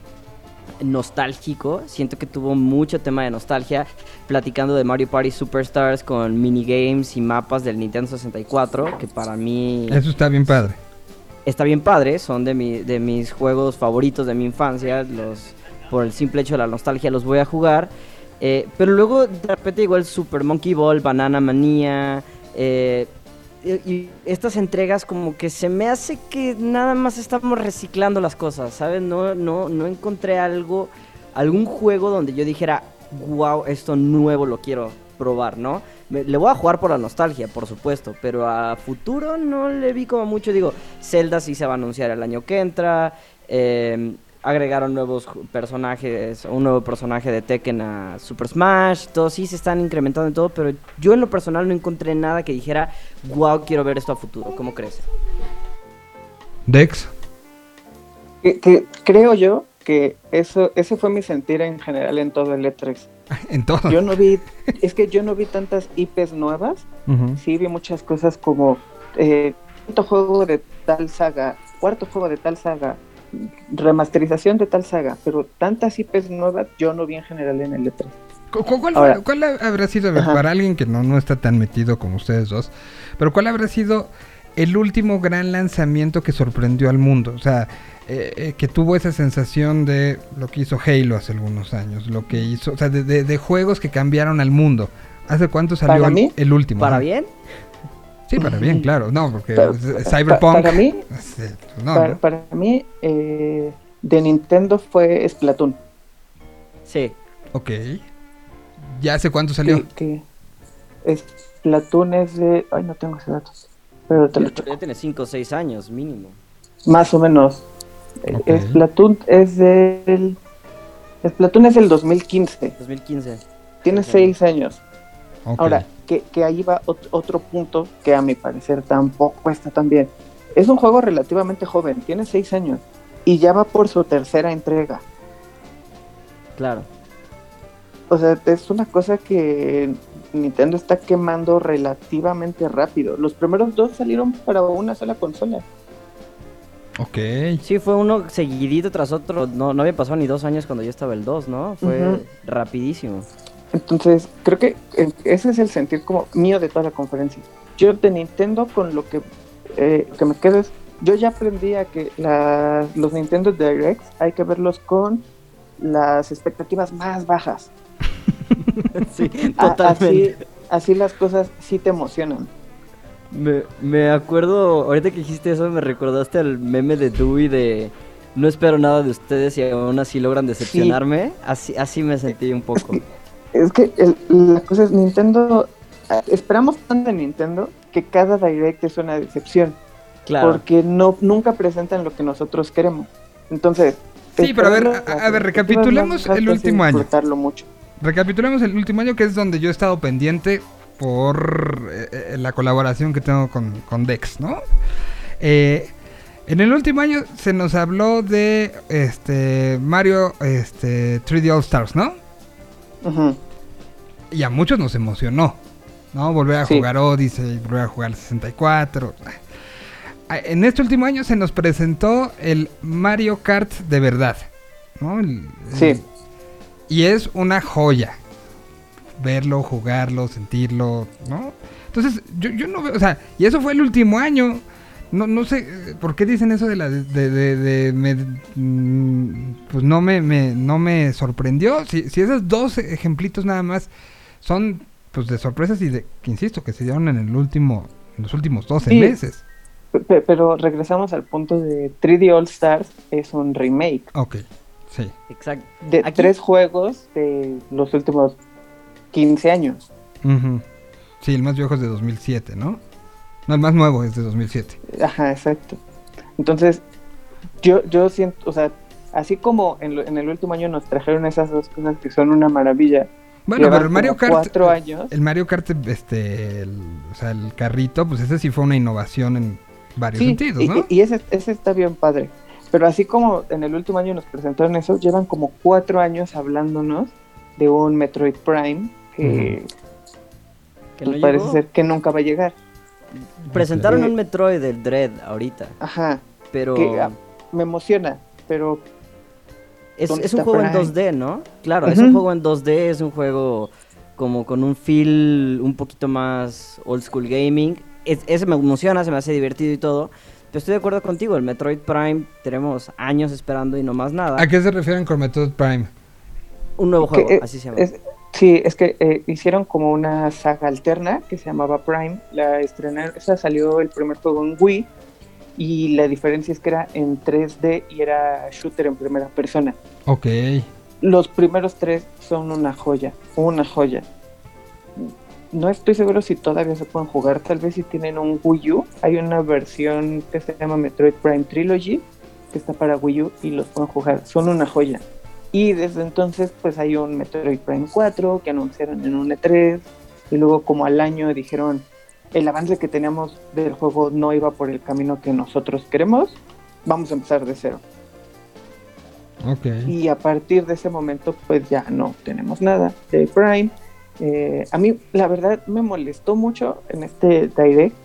nostálgico, siento que tuvo mucho tema de nostalgia, platicando de Mario Party Superstars con minigames y mapas del Nintendo 64, que para mí Eso está bien padre. está bien padre, son de, mi, de mis juegos favoritos de mi infancia, los por el simple hecho de la nostalgia los voy a jugar. Eh, pero luego de repente el Super Monkey Ball, Banana Manía, eh, y estas entregas como que se me hace que nada más estamos reciclando las cosas, ¿sabes? No, no, no encontré algo, algún juego donde yo dijera, wow, esto nuevo lo quiero probar, ¿no? Me- le voy a jugar por la nostalgia, por supuesto, pero a futuro no le vi como mucho. Digo, Zelda sí se va a anunciar el año que entra. eh, agregaron nuevos personajes, un nuevo personaje de Tekken a Super Smash. Todos sí se están incrementando en todo, pero yo en lo personal no encontré nada que dijera, wow, quiero ver esto a futuro. ¿Cómo crees? Dex. Que, que creo yo que eso, ese fue mi sentir en general en todo el E3. (laughs) En todo. Yo no vi, es que yo no vi tantas IPs nuevas, Ujú. sí vi muchas cosas como eh, quinto juego de tal saga, cuarto juego de tal saga, remasterización de tal saga, pero tantas IPs nuevas yo no vi en general en el E3. ¿Cu- cu- ¿Cuál, Ahora- cuál habrá sido, ver, para alguien que no, no está tan metido como ustedes dos, pero cuál habrá sido el último gran lanzamiento que sorprendió al mundo? O sea, eh, eh, que tuvo esa sensación de lo que hizo Halo hace algunos años, lo que hizo, o sea, de, de- de juegos que cambiaron al mundo. ¿Hace cuánto salió ¿Para el, mí? el último? ¿Para Ajá. bien? Sí, para bien, claro. No, porque Cyberpunk... para mí, no, para, ¿no? para mí eh, de Nintendo fue Splatoon. Sí. Ok. ¿Ya hace cuánto salió? Que, que Splatoon es de... Ay, no tengo ese dato. Pero te lo. Ya tiene 5 o 6 años mínimo. Más o menos. Eh, Ok. Splatoon es del... Splatoon es del 2015. 2015. Tiene Ok. seis años. Ahora, que, que ahí va ot- otro punto que a mi parecer tampoco está tan bien. Es un juego relativamente joven, tiene seis años. Y ya va por su tercera entrega. Claro. O sea, es una cosa que Nintendo está quemando relativamente rápido. Los primeros dos salieron para una sola consola. Ok. Sí, fue uno seguidito tras otro. No, no había pasado ni dos años cuando yo estaba el 2, ¿no? Fue rapidísimo. Entonces, creo que ese es el sentir como mío de toda la conferencia. Yo de Nintendo con lo que, eh, que me quedo es, yo ya aprendí a que la- los Nintendo Directs hay que verlos con las expectativas más bajas. (laughs) sí, totalmente. Así, así las cosas sí te emocionan. Me, me acuerdo, ahorita que dijiste eso, me recordaste al meme de Dewey de no espero nada de ustedes y aún así logran decepcionarme. Así, así me sentí un poco. Es que el- la cosa es Nintendo, esperamos tanto de Nintendo que cada Direct es una decepción. Claro. Porque no, nunca presentan lo que nosotros queremos. Entonces... Sí, pero a ver, a- ver, recapitulemos el último año. mucho. Recapitulemos el último año, que es donde yo he estado pendiente por eh, eh, la colaboración que tengo con, con Dex, ¿no? Eh, En el último año se nos habló de este Mario este 3D All Stars, ¿no? Y a muchos nos emocionó, ¿no? Volver a Sí. jugar Odyssey, volver a jugar 64. Ah, En este último año se nos presentó el Mario Kart de verdad, ¿no? El- Sí. el- y es una joya. Verlo, jugarlo, sentirlo, ¿no? Entonces, yo, yo no veo, o sea, y eso fue el último año. No, no sé por qué dicen eso de la de, de- de- de- me- mm, pues no me, me- no me sorprendió. Si, si esos dos ejemplitos nada más son pues de sorpresas y de que insisto que se dieron en el último en los últimos 12 Sí. meses. Pe- pe- Pero regresamos al punto de 3D All Stars es un remake Ok, sí. Exacto. de Aquí- tres juegos de los últimos 15 años. Ujú. Sí, el más viejo es de 2007, ¿no? No, el más nuevo es de 2007. Ajá, exacto. Entonces, yo, yo siento, o sea, así como en, lo- en el último año nos trajeron esas dos cosas que son una maravilla. Bueno, llevan pero el Mario Kart Cuatro años. El Mario Kart este el, o sea, el carrito, pues ese sí fue una innovación en varios Sí, sentidos, y, ¿no? y ese, ese está bien padre. Pero así como en el último año nos presentaron eso, llevan como cuatro años hablándonos de un Metroid Prime que Que pues, no parece llegó. ser que nunca va a llegar. Presentaron un Metroid del Dread ahorita, Ajá, pero que ah, me emociona, pero es, ¿dónde es un juego en Prime? 2D, ¿no? Claro, es un juego en 2D, es un juego como con un feel un poquito más old school gaming. Es- ese me emociona, se me hace divertido y todo. Pero estoy de acuerdo contigo, el Metroid Prime tenemos años esperando y no más nada. ¿A qué se refieren con Metroid Prime? Un nuevo juego, así se llama. es- sí, es que eh, hicieron como una saga alterna que se llamaba Prime. La estrenaron, esa salió el primer juego en Wii y la diferencia es que era en 3D y era shooter en primera persona. Ok. Los primeros tres son una joya, una joya. No estoy seguro si todavía se pueden jugar, tal vez si tienen un Wii U. Hay una versión que se llama Metroid Prime Trilogy, que está para Wii U y los pueden jugar. Son una joya. Y desde entonces pues hay un Metroid Prime 4 que anunciaron en un E3 y luego como al año dijeron el avance que teníamos del juego no iba por el camino que nosotros queremos, vamos a empezar de cero. Ok. Y a partir de ese momento, pues ya no tenemos nada de Prime. Eh, a mí, la verdad, me molestó mucho en este Direct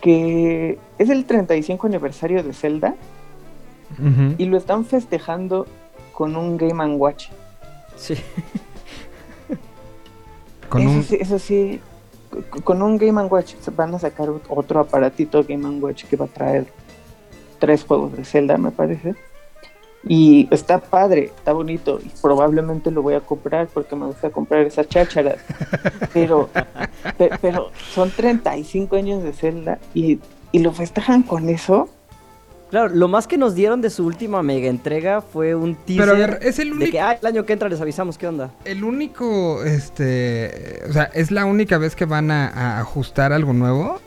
que es el 35 aniversario de Zelda y lo están festejando con un Game ⁇ Watch. Sí. (laughs) Con eso, un... sí, eso sí, con un Game ⁇ Watch van a sacar ot- otro aparatito Game ⁇ Watch que va a traer tres juegos de Zelda, me parece. Y está padre, está bonito. Y probablemente lo voy a comprar porque me gusta comprar esas chácharas. (laughs) Pero, pe- pero son 35 años de Zelda y, y lo festejan con eso. Claro, lo más que nos dieron de su última mega entrega fue un teaser Pero a ver, es el de único... que ah, el año que entra les avisamos qué onda. El único, este, o sea, es la única vez que van a, a ajustar algo nuevo.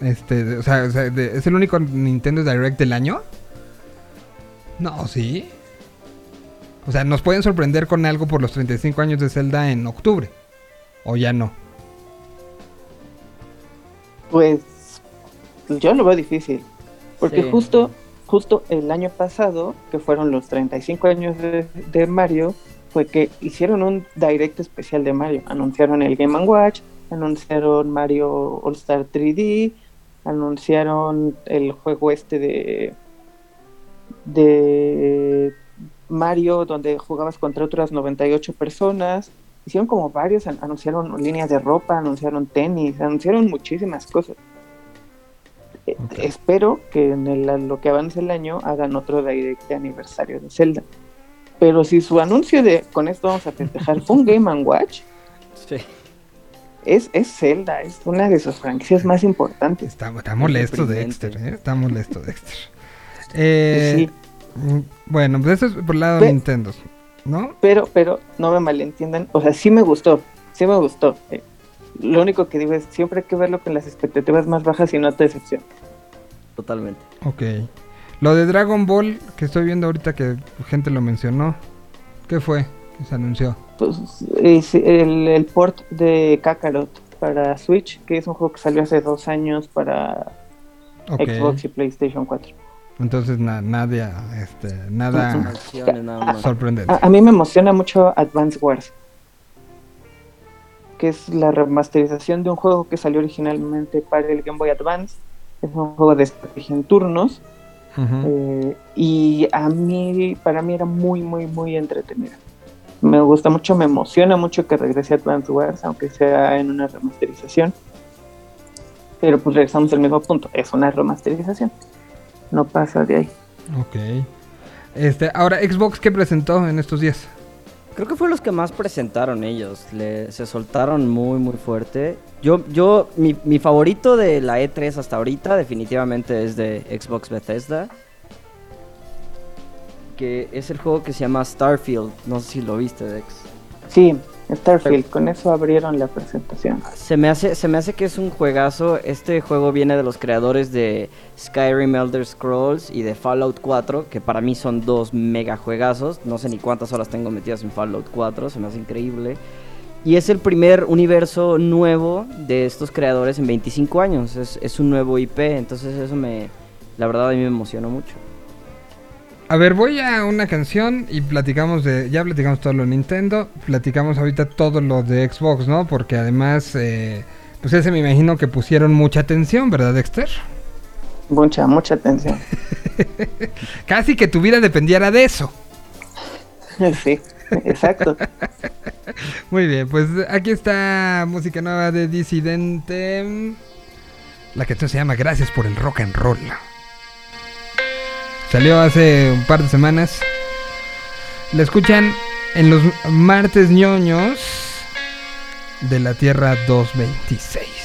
Este, de- o sea, o sea, de- es el único Nintendo Direct del año. No, sí. O sea, nos pueden sorprender con algo por los 35 años de Zelda en octubre. O ya no. Pues yo lo veo difícil. Porque Sí. justo, justo el año pasado, que fueron los 35 años de, de Mario, fue que hicieron un direct especial de Mario. Anunciaron el Game Watch, anunciaron Mario All Star 3D, anunciaron el juego este de de Mario donde jugabas contra otras 98 personas. Hicieron como varios, an- anunciaron líneas de ropa, anunciaron tenis, anunciaron muchísimas cosas. Eh. Espero que en el- lo que avance el año hagan otro direct de aniversario de Zelda. Pero si su anuncio de con esto vamos a festejar fue un (laughs) Game and Watch, Sí. es, es Zelda, es una de sus franquicias más importantes. Está, está molesto. Dexter, ¿eh? Está molesto Dexter. (laughs) Eh, Sí, mm, Bueno, pues eso es por el lado de Nintendo, ¿no? pero, pero no me malentiendan, o sea, sí me gustó, sí me gustó. Eh, lo único que digo es, siempre hay que verlo con las expectativas más bajas y no te decepciona. Totalmente. Ok. Lo de Dragon Ball, que estoy viendo ahorita que gente lo mencionó. ¿Qué fue? Que se anunció. Pues, es el, el port de Kakarot para Switch, que es un juego que salió hace dos años para. Xbox y PlayStation 4. Entonces na- nadie, este, nada nada sorprendente. A, a mí me emociona mucho Advance Wars, que es la remasterización de un juego que salió originalmente para el Game Boy Advance. Es un juego de estrategia en turnos eh, y a mí, para mí era muy, muy, muy entretenido. Me gusta mucho, me emociona mucho que regrese Advance Wars, aunque sea en una remasterización. Pero pues regresamos al mismo punto, es una remasterización. No pasa de ahí. Ok. Este, ahora, Xbox, ¿qué presentó en estos días? Creo que fue los que más presentaron ellos. Se soltaron muy, muy fuerte. Yo, yo, mi, mi favorito de la E3 hasta ahorita definitivamente es de Xbox Bethesda. Que es el juego que se llama Starfield. No sé si lo viste, Dex. Sí, Starfield, con eso abrieron la presentación. Se me hace, se me hace que es un juegazo. Este juego viene de los creadores de Skyrim Elder Scrolls y de Fallout 4, que para mí son dos mega juegazos. No sé ni cuántas horas tengo metidas en Fallout 4, se me hace increíble. Y es el primer universo nuevo de estos creadores en 25 años. Es, es un nuevo IP, entonces eso me, la verdad a mí me emocionó mucho. A ver, voy a una canción y platicamos de. Ya platicamos todo lo de Nintendo. Platicamos ahorita todo lo de Xbox, ¿no? Porque además, eh, pues ese me imagino que pusieron mucha atención, ¿verdad, Dexter? Mucha, mucha atención. (laughs) Casi que tu vida dependiera de eso. (laughs) Sí, exacto. (laughs) Muy bien, pues aquí está música nueva de Disidente. La canción se llama Gracias por el rock and roll. Salió hace un par de semanas. La escuchan en los martes ñoños de la Tierra 226.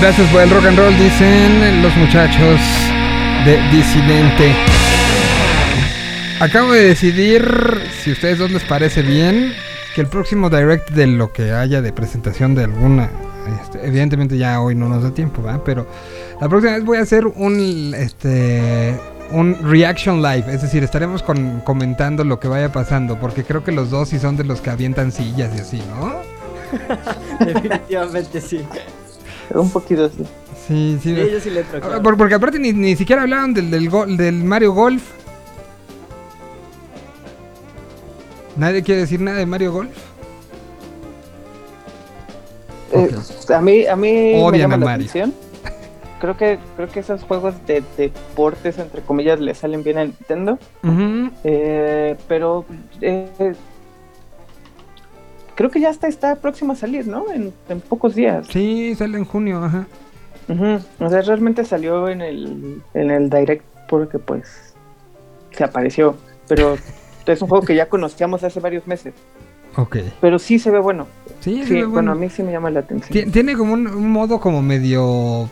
Gracias por el rock and roll, dicen los muchachos de Disidente. Acabo de decidir, si a ustedes dos les parece bien, que el próximo direct de lo que haya de presentación de alguna, este, evidentemente ya hoy no nos da tiempo, ¿verdad? Pero la próxima vez voy a hacer un, este, un reaction live, es decir, estaremos con- comentando lo que vaya pasando, porque creo que los dos sí son de los que avientan sillas y así, ¿no? (laughs) Definitivamente sí. (laughs) Un poquito así. Sí, sí. Sí, yo sí le entro, Ah, claro. por- porque aparte ni, ni siquiera hablaron del, del, go- del Mario Golf. ¿Nadie quiere decir nada de Mario Golf? Eh, a mí, a mí me Odian llama a la Mario. atención. Creo que, creo que esos juegos de deportes, entre comillas, le salen bien a Nintendo. Eh, pero eh, creo que ya está, está próximo a salir, ¿no? En, en pocos días. Sí, sale en junio, ajá. Ujú. O sea, realmente salió en el, en el Direct porque pues se apareció. Pero (laughs) es un juego que ya conocíamos hace varios meses. Ok. Pero sí se ve bueno. Sí, se Sí, ve bueno, bueno. a mí sí me llama la atención. Ti- Tiene como un, un modo como medio...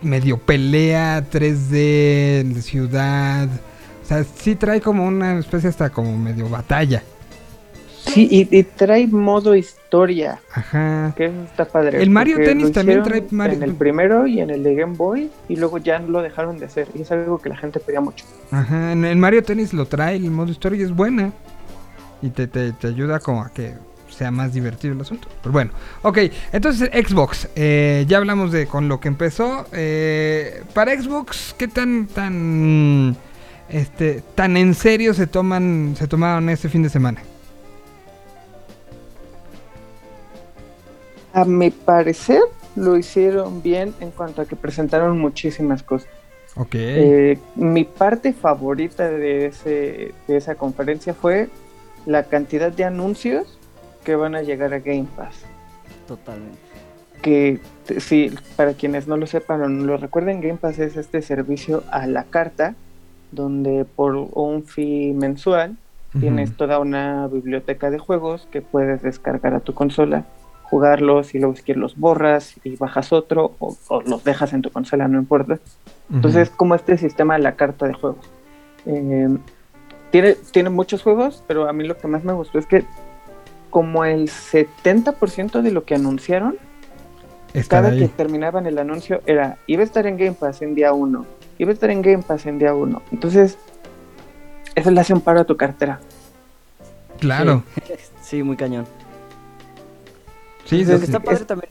Medio pelea, 3D, de ciudad. O sea, sí trae como una especie hasta como medio batalla. Sí, y, y trae modo historia, Ajá. que está padre. El Mario Tennis también trae Mario- En el primero y en el de Game Boy, y luego ya lo dejaron de hacer. Y es algo que la gente pedía mucho. Ajá, en el Mario Tennis lo trae, el modo historia y es buena. Y te, te, te ayuda como a que sea más divertido el asunto. Pero bueno, ok, entonces Xbox, eh, ya hablamos de con lo que empezó. eh, para Xbox, ¿qué tan tan este tan en serio se toman se tomaron este fin de semana? A mi parecer, lo hicieron bien en cuanto a que presentaron muchísimas cosas. Ok. Eh, mi parte favorita de, ese, de esa conferencia fue la cantidad de anuncios que van a llegar a Game Pass. Totalmente. que sí, para quienes no lo sepan o no lo recuerden, Game Pass es este servicio a la carta, donde por un fee mensual tienes toda una biblioteca de juegos que puedes descargar a tu consola, jugarlos y luego si quieres los borras y bajas otro o, o los dejas en tu consola, no importa. Entonces, como este sistema a la carta de juegos. Eh, tiene, tiene muchos juegos, pero a mí lo que más me gustó es que como el 70% de lo que anunciaron cada que terminaban el anuncio era iba a estar en Game Pass en día 1, iba a estar en Game Pass en día 1. Entonces, eso le hace un paro a tu cartera. Claro. Sí, (laughs) muy cañón. Sí, Lo que sí. está padre también.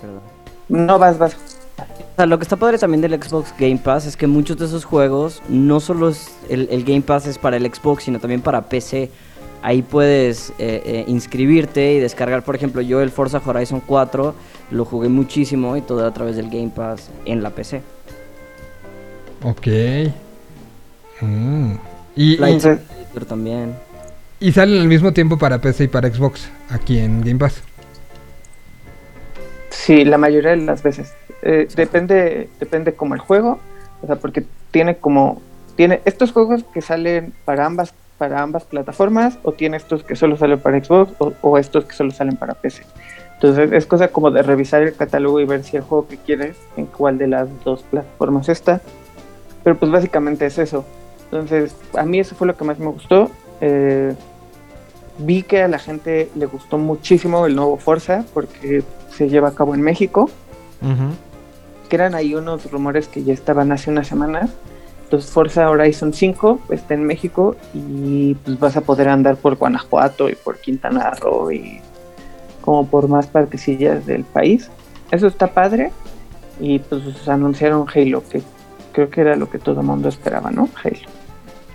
Perdón. No vas, vas. O sea, lo que está padre también del Xbox Game Pass es que muchos de esos juegos no solo es el, el Game Pass es para el Xbox, sino también para PC. Ahí puedes eh, eh, inscribirte y descargar, por ejemplo, yo el Forza Horizon 4 lo jugué muchísimo y todo a través del Game Pass en la PC. Ok. Mm. Y, Flight y, Simulator también. y salen al mismo tiempo para PC y para Xbox aquí en Game Pass. Sí, la mayoría de las veces. Eh, depende, depende como el juego, o sea, porque tiene como tiene estos juegos que salen para ambas para ambas plataformas o tiene estos que solo salen para Xbox o, estos que solo salen para PC. Entonces es cosa como de revisar el catálogo y ver si el juego que quieres en cuál de las dos plataformas está. Pero pues básicamente es eso. Entonces a mí eso fue lo que más me gustó. Eh, vi que a la gente le gustó muchísimo el nuevo Forza porque se lleva a cabo en México, que eran ahí unos rumores que ya estaban hace unas semanas. Entonces Forza Horizon 5 está en México y pues vas a poder andar por Guanajuato y por Quintana Roo y como por más partecillas del país. Eso está padre y pues anunciaron Halo, que creo que era lo que todo el mundo esperaba, ¿no? Halo.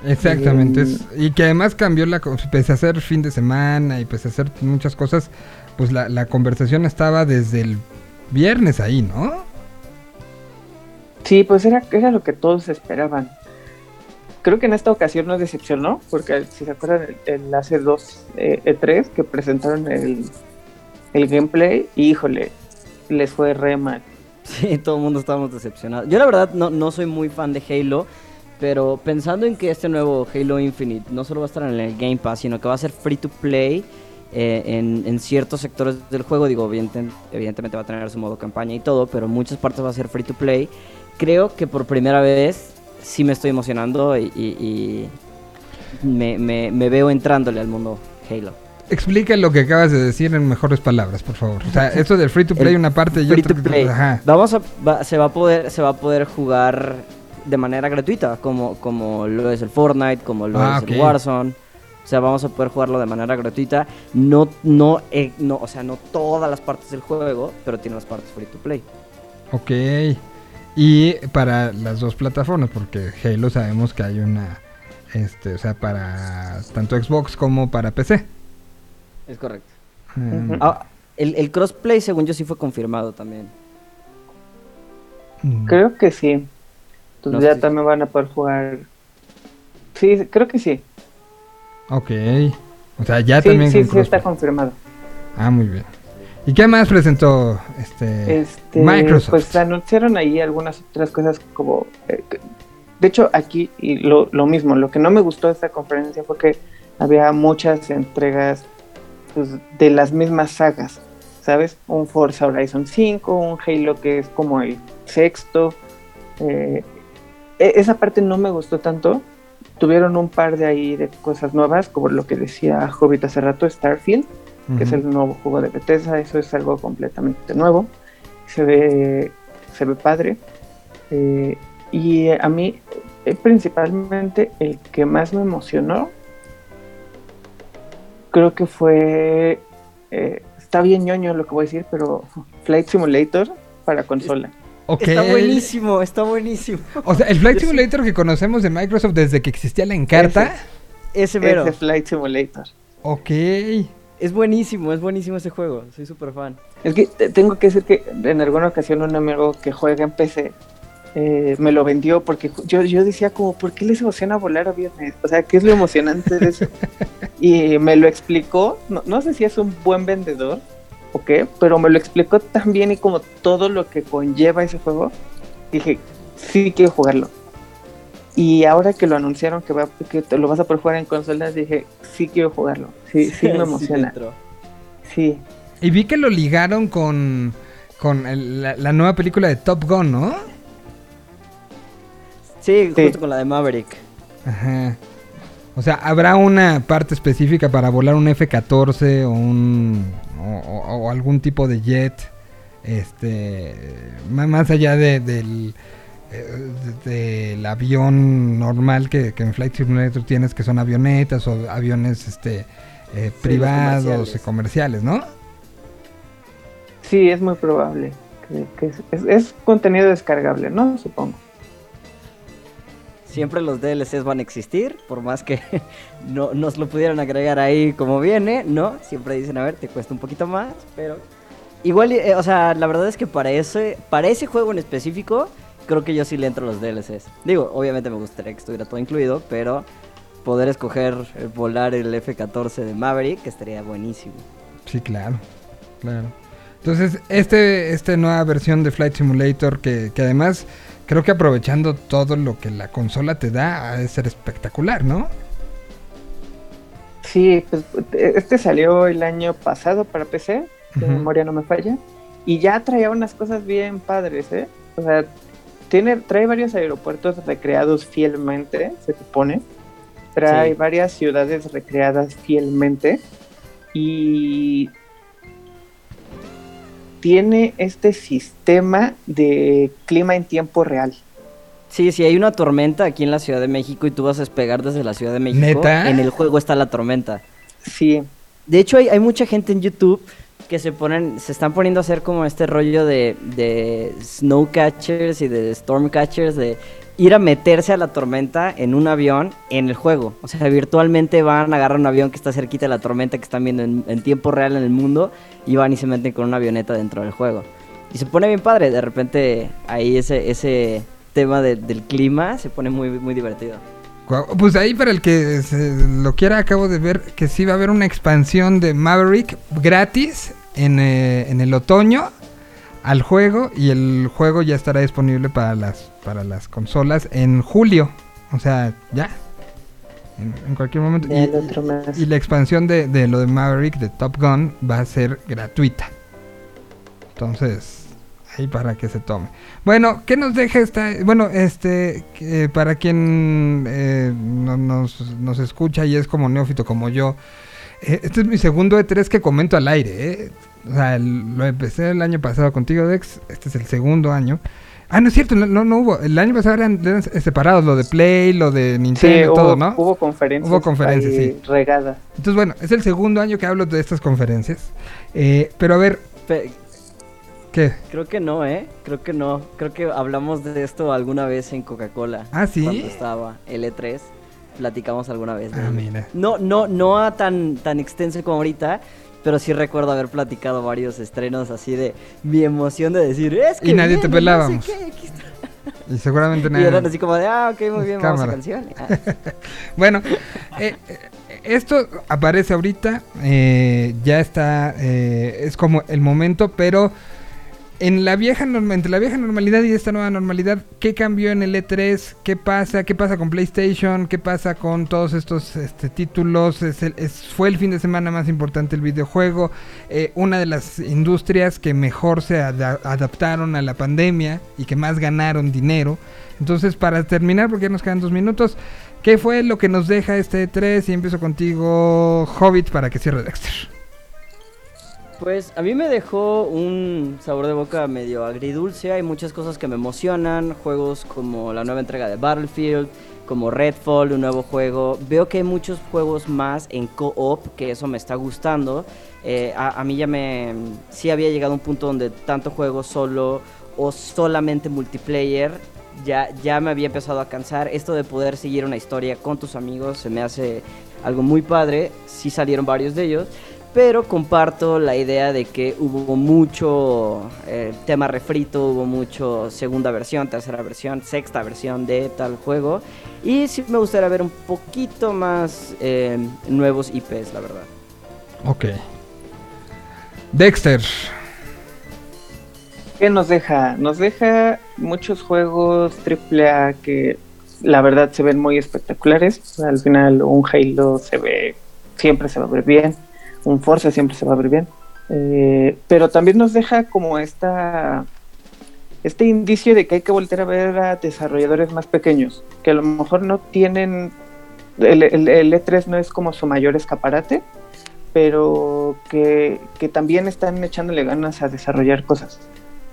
Exactamente. Es- y que además cambió la... co- Pese a ser fin de semana y pese a hacer muchas cosas, pues la, la conversación estaba desde el viernes ahí, ¿no? Sí, pues era, era lo que todos esperaban. Creo que en esta ocasión nos decepcionó, porque si se acuerdan, el, el hace dos eh, E3 que presentaron el, el gameplay, híjole, les fue re mal. Sí, todo el mundo estábamos decepcionados. Yo la verdad no, no soy muy fan de Halo, pero pensando en que este nuevo Halo Infinite no solo va a estar en el Game Pass, sino que va a ser free to play eh, en, en ciertos sectores del juego, digo, evidente- evidentemente va a tener su modo campaña y todo, pero en muchas partes va a ser free to play. Creo que por primera vez sí me estoy emocionando y, y- y me, me- me veo entrándole al mundo Halo. Explica lo que acabas de decir en mejores palabras, por favor. O sea, (laughs) esto del free to play El una parte y free otra to play. Ajá. Vamos a, va- se va a poder se va a poder jugar de manera gratuita como como lo es el Fortnite, como lo Ah, es el. Warzone. O sea, vamos a poder jugarlo de manera gratuita. No no eh, no, o sea, no todas las partes del juego, pero tiene las partes free to play. Ok. Y para las dos plataformas, porque Halo sabemos que hay una, este, o sea, para tanto Xbox como para PC. Es correcto. Ah, el, el crossplay, según yo, sí fue confirmado también. mm, Creo que sí. Entonces No ya también van a poder jugar. Sí, creo que sí. Ok. O sea, ya sí, también. sí, sí está confirmado. Ah, muy bien. ¿Y qué más presentó este, Este, Microsoft? Pues anunciaron ahí algunas otras cosas como... eh, de hecho, aquí y lo, lo mismo, lo que no me gustó de esta conferencia fue que había muchas entregas pues, de las mismas sagas, ¿sabes? Un Forza Horizon 5, un Halo que es como el sexto. eh, e- esa parte no me gustó tanto. Tuvieron un par de ahí de cosas nuevas, como lo que decía Hobbit hace rato, Starfield que es el nuevo juego de Bethesda, eso es algo completamente nuevo. Se ve, se ve padre. Eh, y a mí, eh, principalmente, el que más me emocionó, creo que fue. eh, está bien ñoño lo que voy a decir, pero Flight Simulator para consola. Está buenísimo, está buenísimo. O sea, el Flight Yo sí- Simulator que conocemos de Microsoft desde que existía la Encarta. Ese mero. Ese Flight Simulator. Ok. Es buenísimo, es buenísimo ese juego. Soy súper fan. Es que te- tengo que decir que en alguna ocasión un amigo que juega en PC eh, me lo vendió porque yo, yo decía como, ¿por qué les emociona volar aviones? O sea, ¿qué es lo emocionante de eso? (laughs) y me lo explicó, no, no sé si es un buen vendedor o qué, pero me lo explicó tan bien y como todo lo que conlleva ese juego, dije, sí quiero jugarlo. Y ahora que lo anunciaron que, va, que te lo vas a poder jugar en consolas, dije, sí quiero jugarlo. Sí, sí (laughs) me emociona. Sí, Y vi que lo ligaron con, con el- la, la nueva película de Top Gun, ¿no? Sí, Sí. justo con la de Maverick. Ajá. O sea, ¿habrá una parte específica para volar un F-14 o un o, o- o algún tipo de jet? Este, má- más allá de- del, eh, de- del avión normal que, que en Flight Simulator tienes, que son avionetas o aviones este eh, privados comerciales. y comerciales, ¿no? Sí, es muy probable. Que, que es, es- es contenido descargable, ¿no? Supongo. Siempre los DLCs van a existir, por más que (laughs) no nos lo pudieran agregar ahí como viene, ¿no? Siempre dicen, a ver, te cuesta un poquito más, pero... Igual, eh, o sea, la verdad es que para ese, para ese juego en específico, creo que yo sí le entro a los DLCs. Digo, obviamente me gustaría que estuviera todo incluido, pero poder escoger eh, volar el F-14 de Maverick estaría buenísimo. Sí, claro, claro. Entonces, este, esta nueva versión de Flight Simulator, que, que además creo que aprovechando todo lo que la consola te da, ha de ser espectacular, ¿no? Sí, pues este salió el año pasado para PC, si mi Ujú. memoria no me falla, y ya traía unas cosas bien padres, ¿eh? O sea, tiene, trae varios aeropuertos recreados fielmente, se supone. Trae Sí. varias ciudades recreadas fielmente. Y tiene este sistema de clima en tiempo real. Sí, si hay una tormenta aquí en la Ciudad de México y tú vas a despegar desde la Ciudad de México, ¿Neta? en el juego está la tormenta. Sí, De hecho, hay, hay mucha gente en YouTube que se ponen, se están poniendo a hacer como este rollo de, de snow catchers y de storm catchers, de ir a meterse a la tormenta en un avión en el juego. O sea, virtualmente van, agarran un avión que está cerquita de la tormenta que están viendo en, tiempo real en el mundo y van y se meten con una avioneta dentro del juego. Y se pone bien padre, de repente ahí ese, ese tema de- del clima se pone muy, muy divertido. Pues ahí para el que se lo quiera, acabo de ver que sí va a haber una expansión de Maverick gratis en, eh, en el otoño al juego y el juego ya estará disponible para las para las consolas en julio. O sea, ya. en, en cualquier momento. Y, la expansión de, de lo de Maverick, de Top Gun, va a ser gratuita. Entonces, ahí para que se tome. Bueno, ¿qué nos deja esta? Bueno, este, que para quien eh, no- nos, nos escucha y es como neófito como yo, eh, este es mi segundo E3 que comento al aire. ¿eh? O sea, el- lo empecé el año pasado contigo, Dex. Este es el segundo año. Ah, no es cierto, no, no, no hubo. El año pasado eran, eran separados, lo de Play, lo de Sí, Nintendo, hubo, todo, ¿no? hubo conferencias. Hubo conferencias, ahí sí. Regadas. Entonces, bueno, es el segundo año que hablo de estas conferencias. Eh, pero a ver, Pe- ¿qué? Creo que no, ¿eh? Creo que no. Creo que hablamos de esto alguna vez en Coca-Cola. Ah, ¿sí? Cuando estaba el E3. Platicamos alguna vez. Ah, mira. No, no, no a tan, tan extenso como ahorita. Pero sí recuerdo haber platicado varios estrenos así de mi emoción de decir, es que Y nadie te viene, no sé pelábamos. qué, aquí está". Y seguramente (laughs) Y eran así como de, ah, ok, muy bien, vamos a Cámara. canción. (laughs) Ah. Bueno, eh, eh, esto aparece ahorita, eh, ya está, eh, es como el momento, pero en la vieja entre la vieja normalidad y esta nueva normalidad, ¿qué cambió en el E3? ¿Qué pasa? ¿Qué pasa con PlayStation? ¿Qué pasa con todos estos este, títulos? Es el- fue el fin de semana más importante el videojuego, eh, una de las industrias que mejor se ada- adaptaron a la pandemia y que más ganaron dinero. Entonces, para terminar, porque ya nos quedan dos minutos, ¿qué fue lo que nos deja este E3? Y empiezo contigo, Hobbit, para que cierre Dexter. Pues a mí me dejó un sabor de boca medio agridulce. Hay muchas cosas que me emocionan. Juegos como la nueva entrega de Battlefield, como Redfall, un nuevo juego. Veo que hay muchos juegos más en co-op, que eso me está gustando. Eh, a, mí ya me... Sí había llegado a un punto donde tanto juego solo o solamente multiplayer ya, ya me había empezado a cansar. Esto de poder seguir una historia con tus amigos se me hace algo muy padre. Sí salieron varios de ellos. Pero comparto la idea de que hubo mucho eh, tema refrito, hubo mucho segunda versión, tercera versión, sexta versión de tal juego. Y sí me gustaría ver un poquito más eh, nuevos IPs, la verdad. Ok. Dexter. ¿Qué nos deja? Nos deja muchos juegos AAA que la verdad se ven muy espectaculares. Al final un Halo se ve, siempre se va a ver bien. Un Forza siempre se va a ver bien. Eh, pero también nos deja como esta este indicio de que hay que volver a ver a desarrolladores más pequeños, que a lo mejor no tienen, el, el- el E3 no es como su mayor escaparate, pero que, que también están echándole ganas a desarrollar cosas.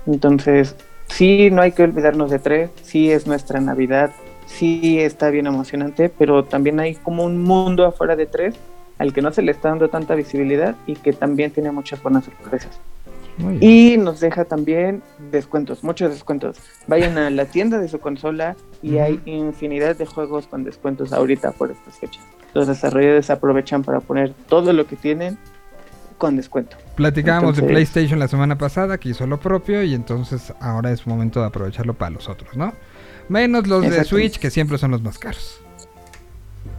Entonces, sí, no hay que olvidarnos de tres, sí es nuestra Navidad, sí está bien emocionante, pero también hay como un mundo afuera de tres al que no se le está dando tanta visibilidad y que también tiene muchas buenas sorpresas. Y nos deja también descuentos, muchos descuentos. Vayan a la tienda de su consola y hay infinidad de juegos con descuentos ahorita por estas fechas. Los desarrolladores aprovechan para poner todo lo que tienen con descuento. Platicábamos de PlayStation la semana pasada, que hizo lo propio, y entonces ahora es momento de aprovecharlo para los otros, ¿no? Menos los de. Switch, que siempre son los más caros.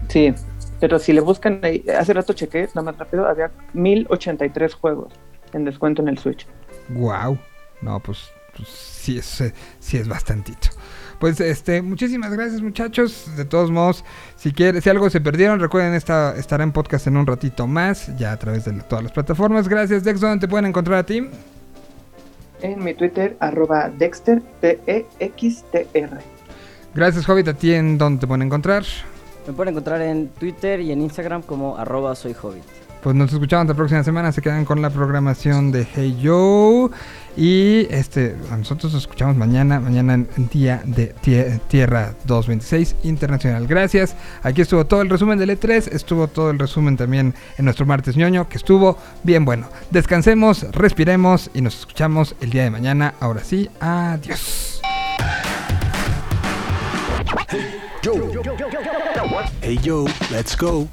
Sí, pero si le buscan, ahí- hace rato chequé, nada más rápido, había 1083 juegos en descuento en el Switch. Wow. No, pues, pues sí, es, sí es bastantito. Pues este, muchísimas gracias muchachos. De todos modos, si quieren, si algo se perdieron, recuerden esta estará en podcast en un ratito más, ya a través de la- todas las plataformas. Gracias, Dex, ¿dónde te pueden encontrar a ti? En mi Twitter, arroba Dexter, T-E-X-T-R. Gracias, Hobbit, a ti en dónde te pueden encontrar. Me pueden encontrar en Twitter y en Instagram como arroba soy hobbit. Pues nos escuchamos la próxima semana, se quedan con la programación de Hey Yo. Y este, a nosotros nos escuchamos mañana, mañana en, día de tie- Tierra 226 Internacional. Gracias. Aquí estuvo todo el resumen del E3, estuvo todo el resumen también en nuestro martes ñoño, que estuvo bien bueno. Descansemos, respiremos y nos escuchamos el día de mañana. Ahora sí, adiós. Hey yo, let's go.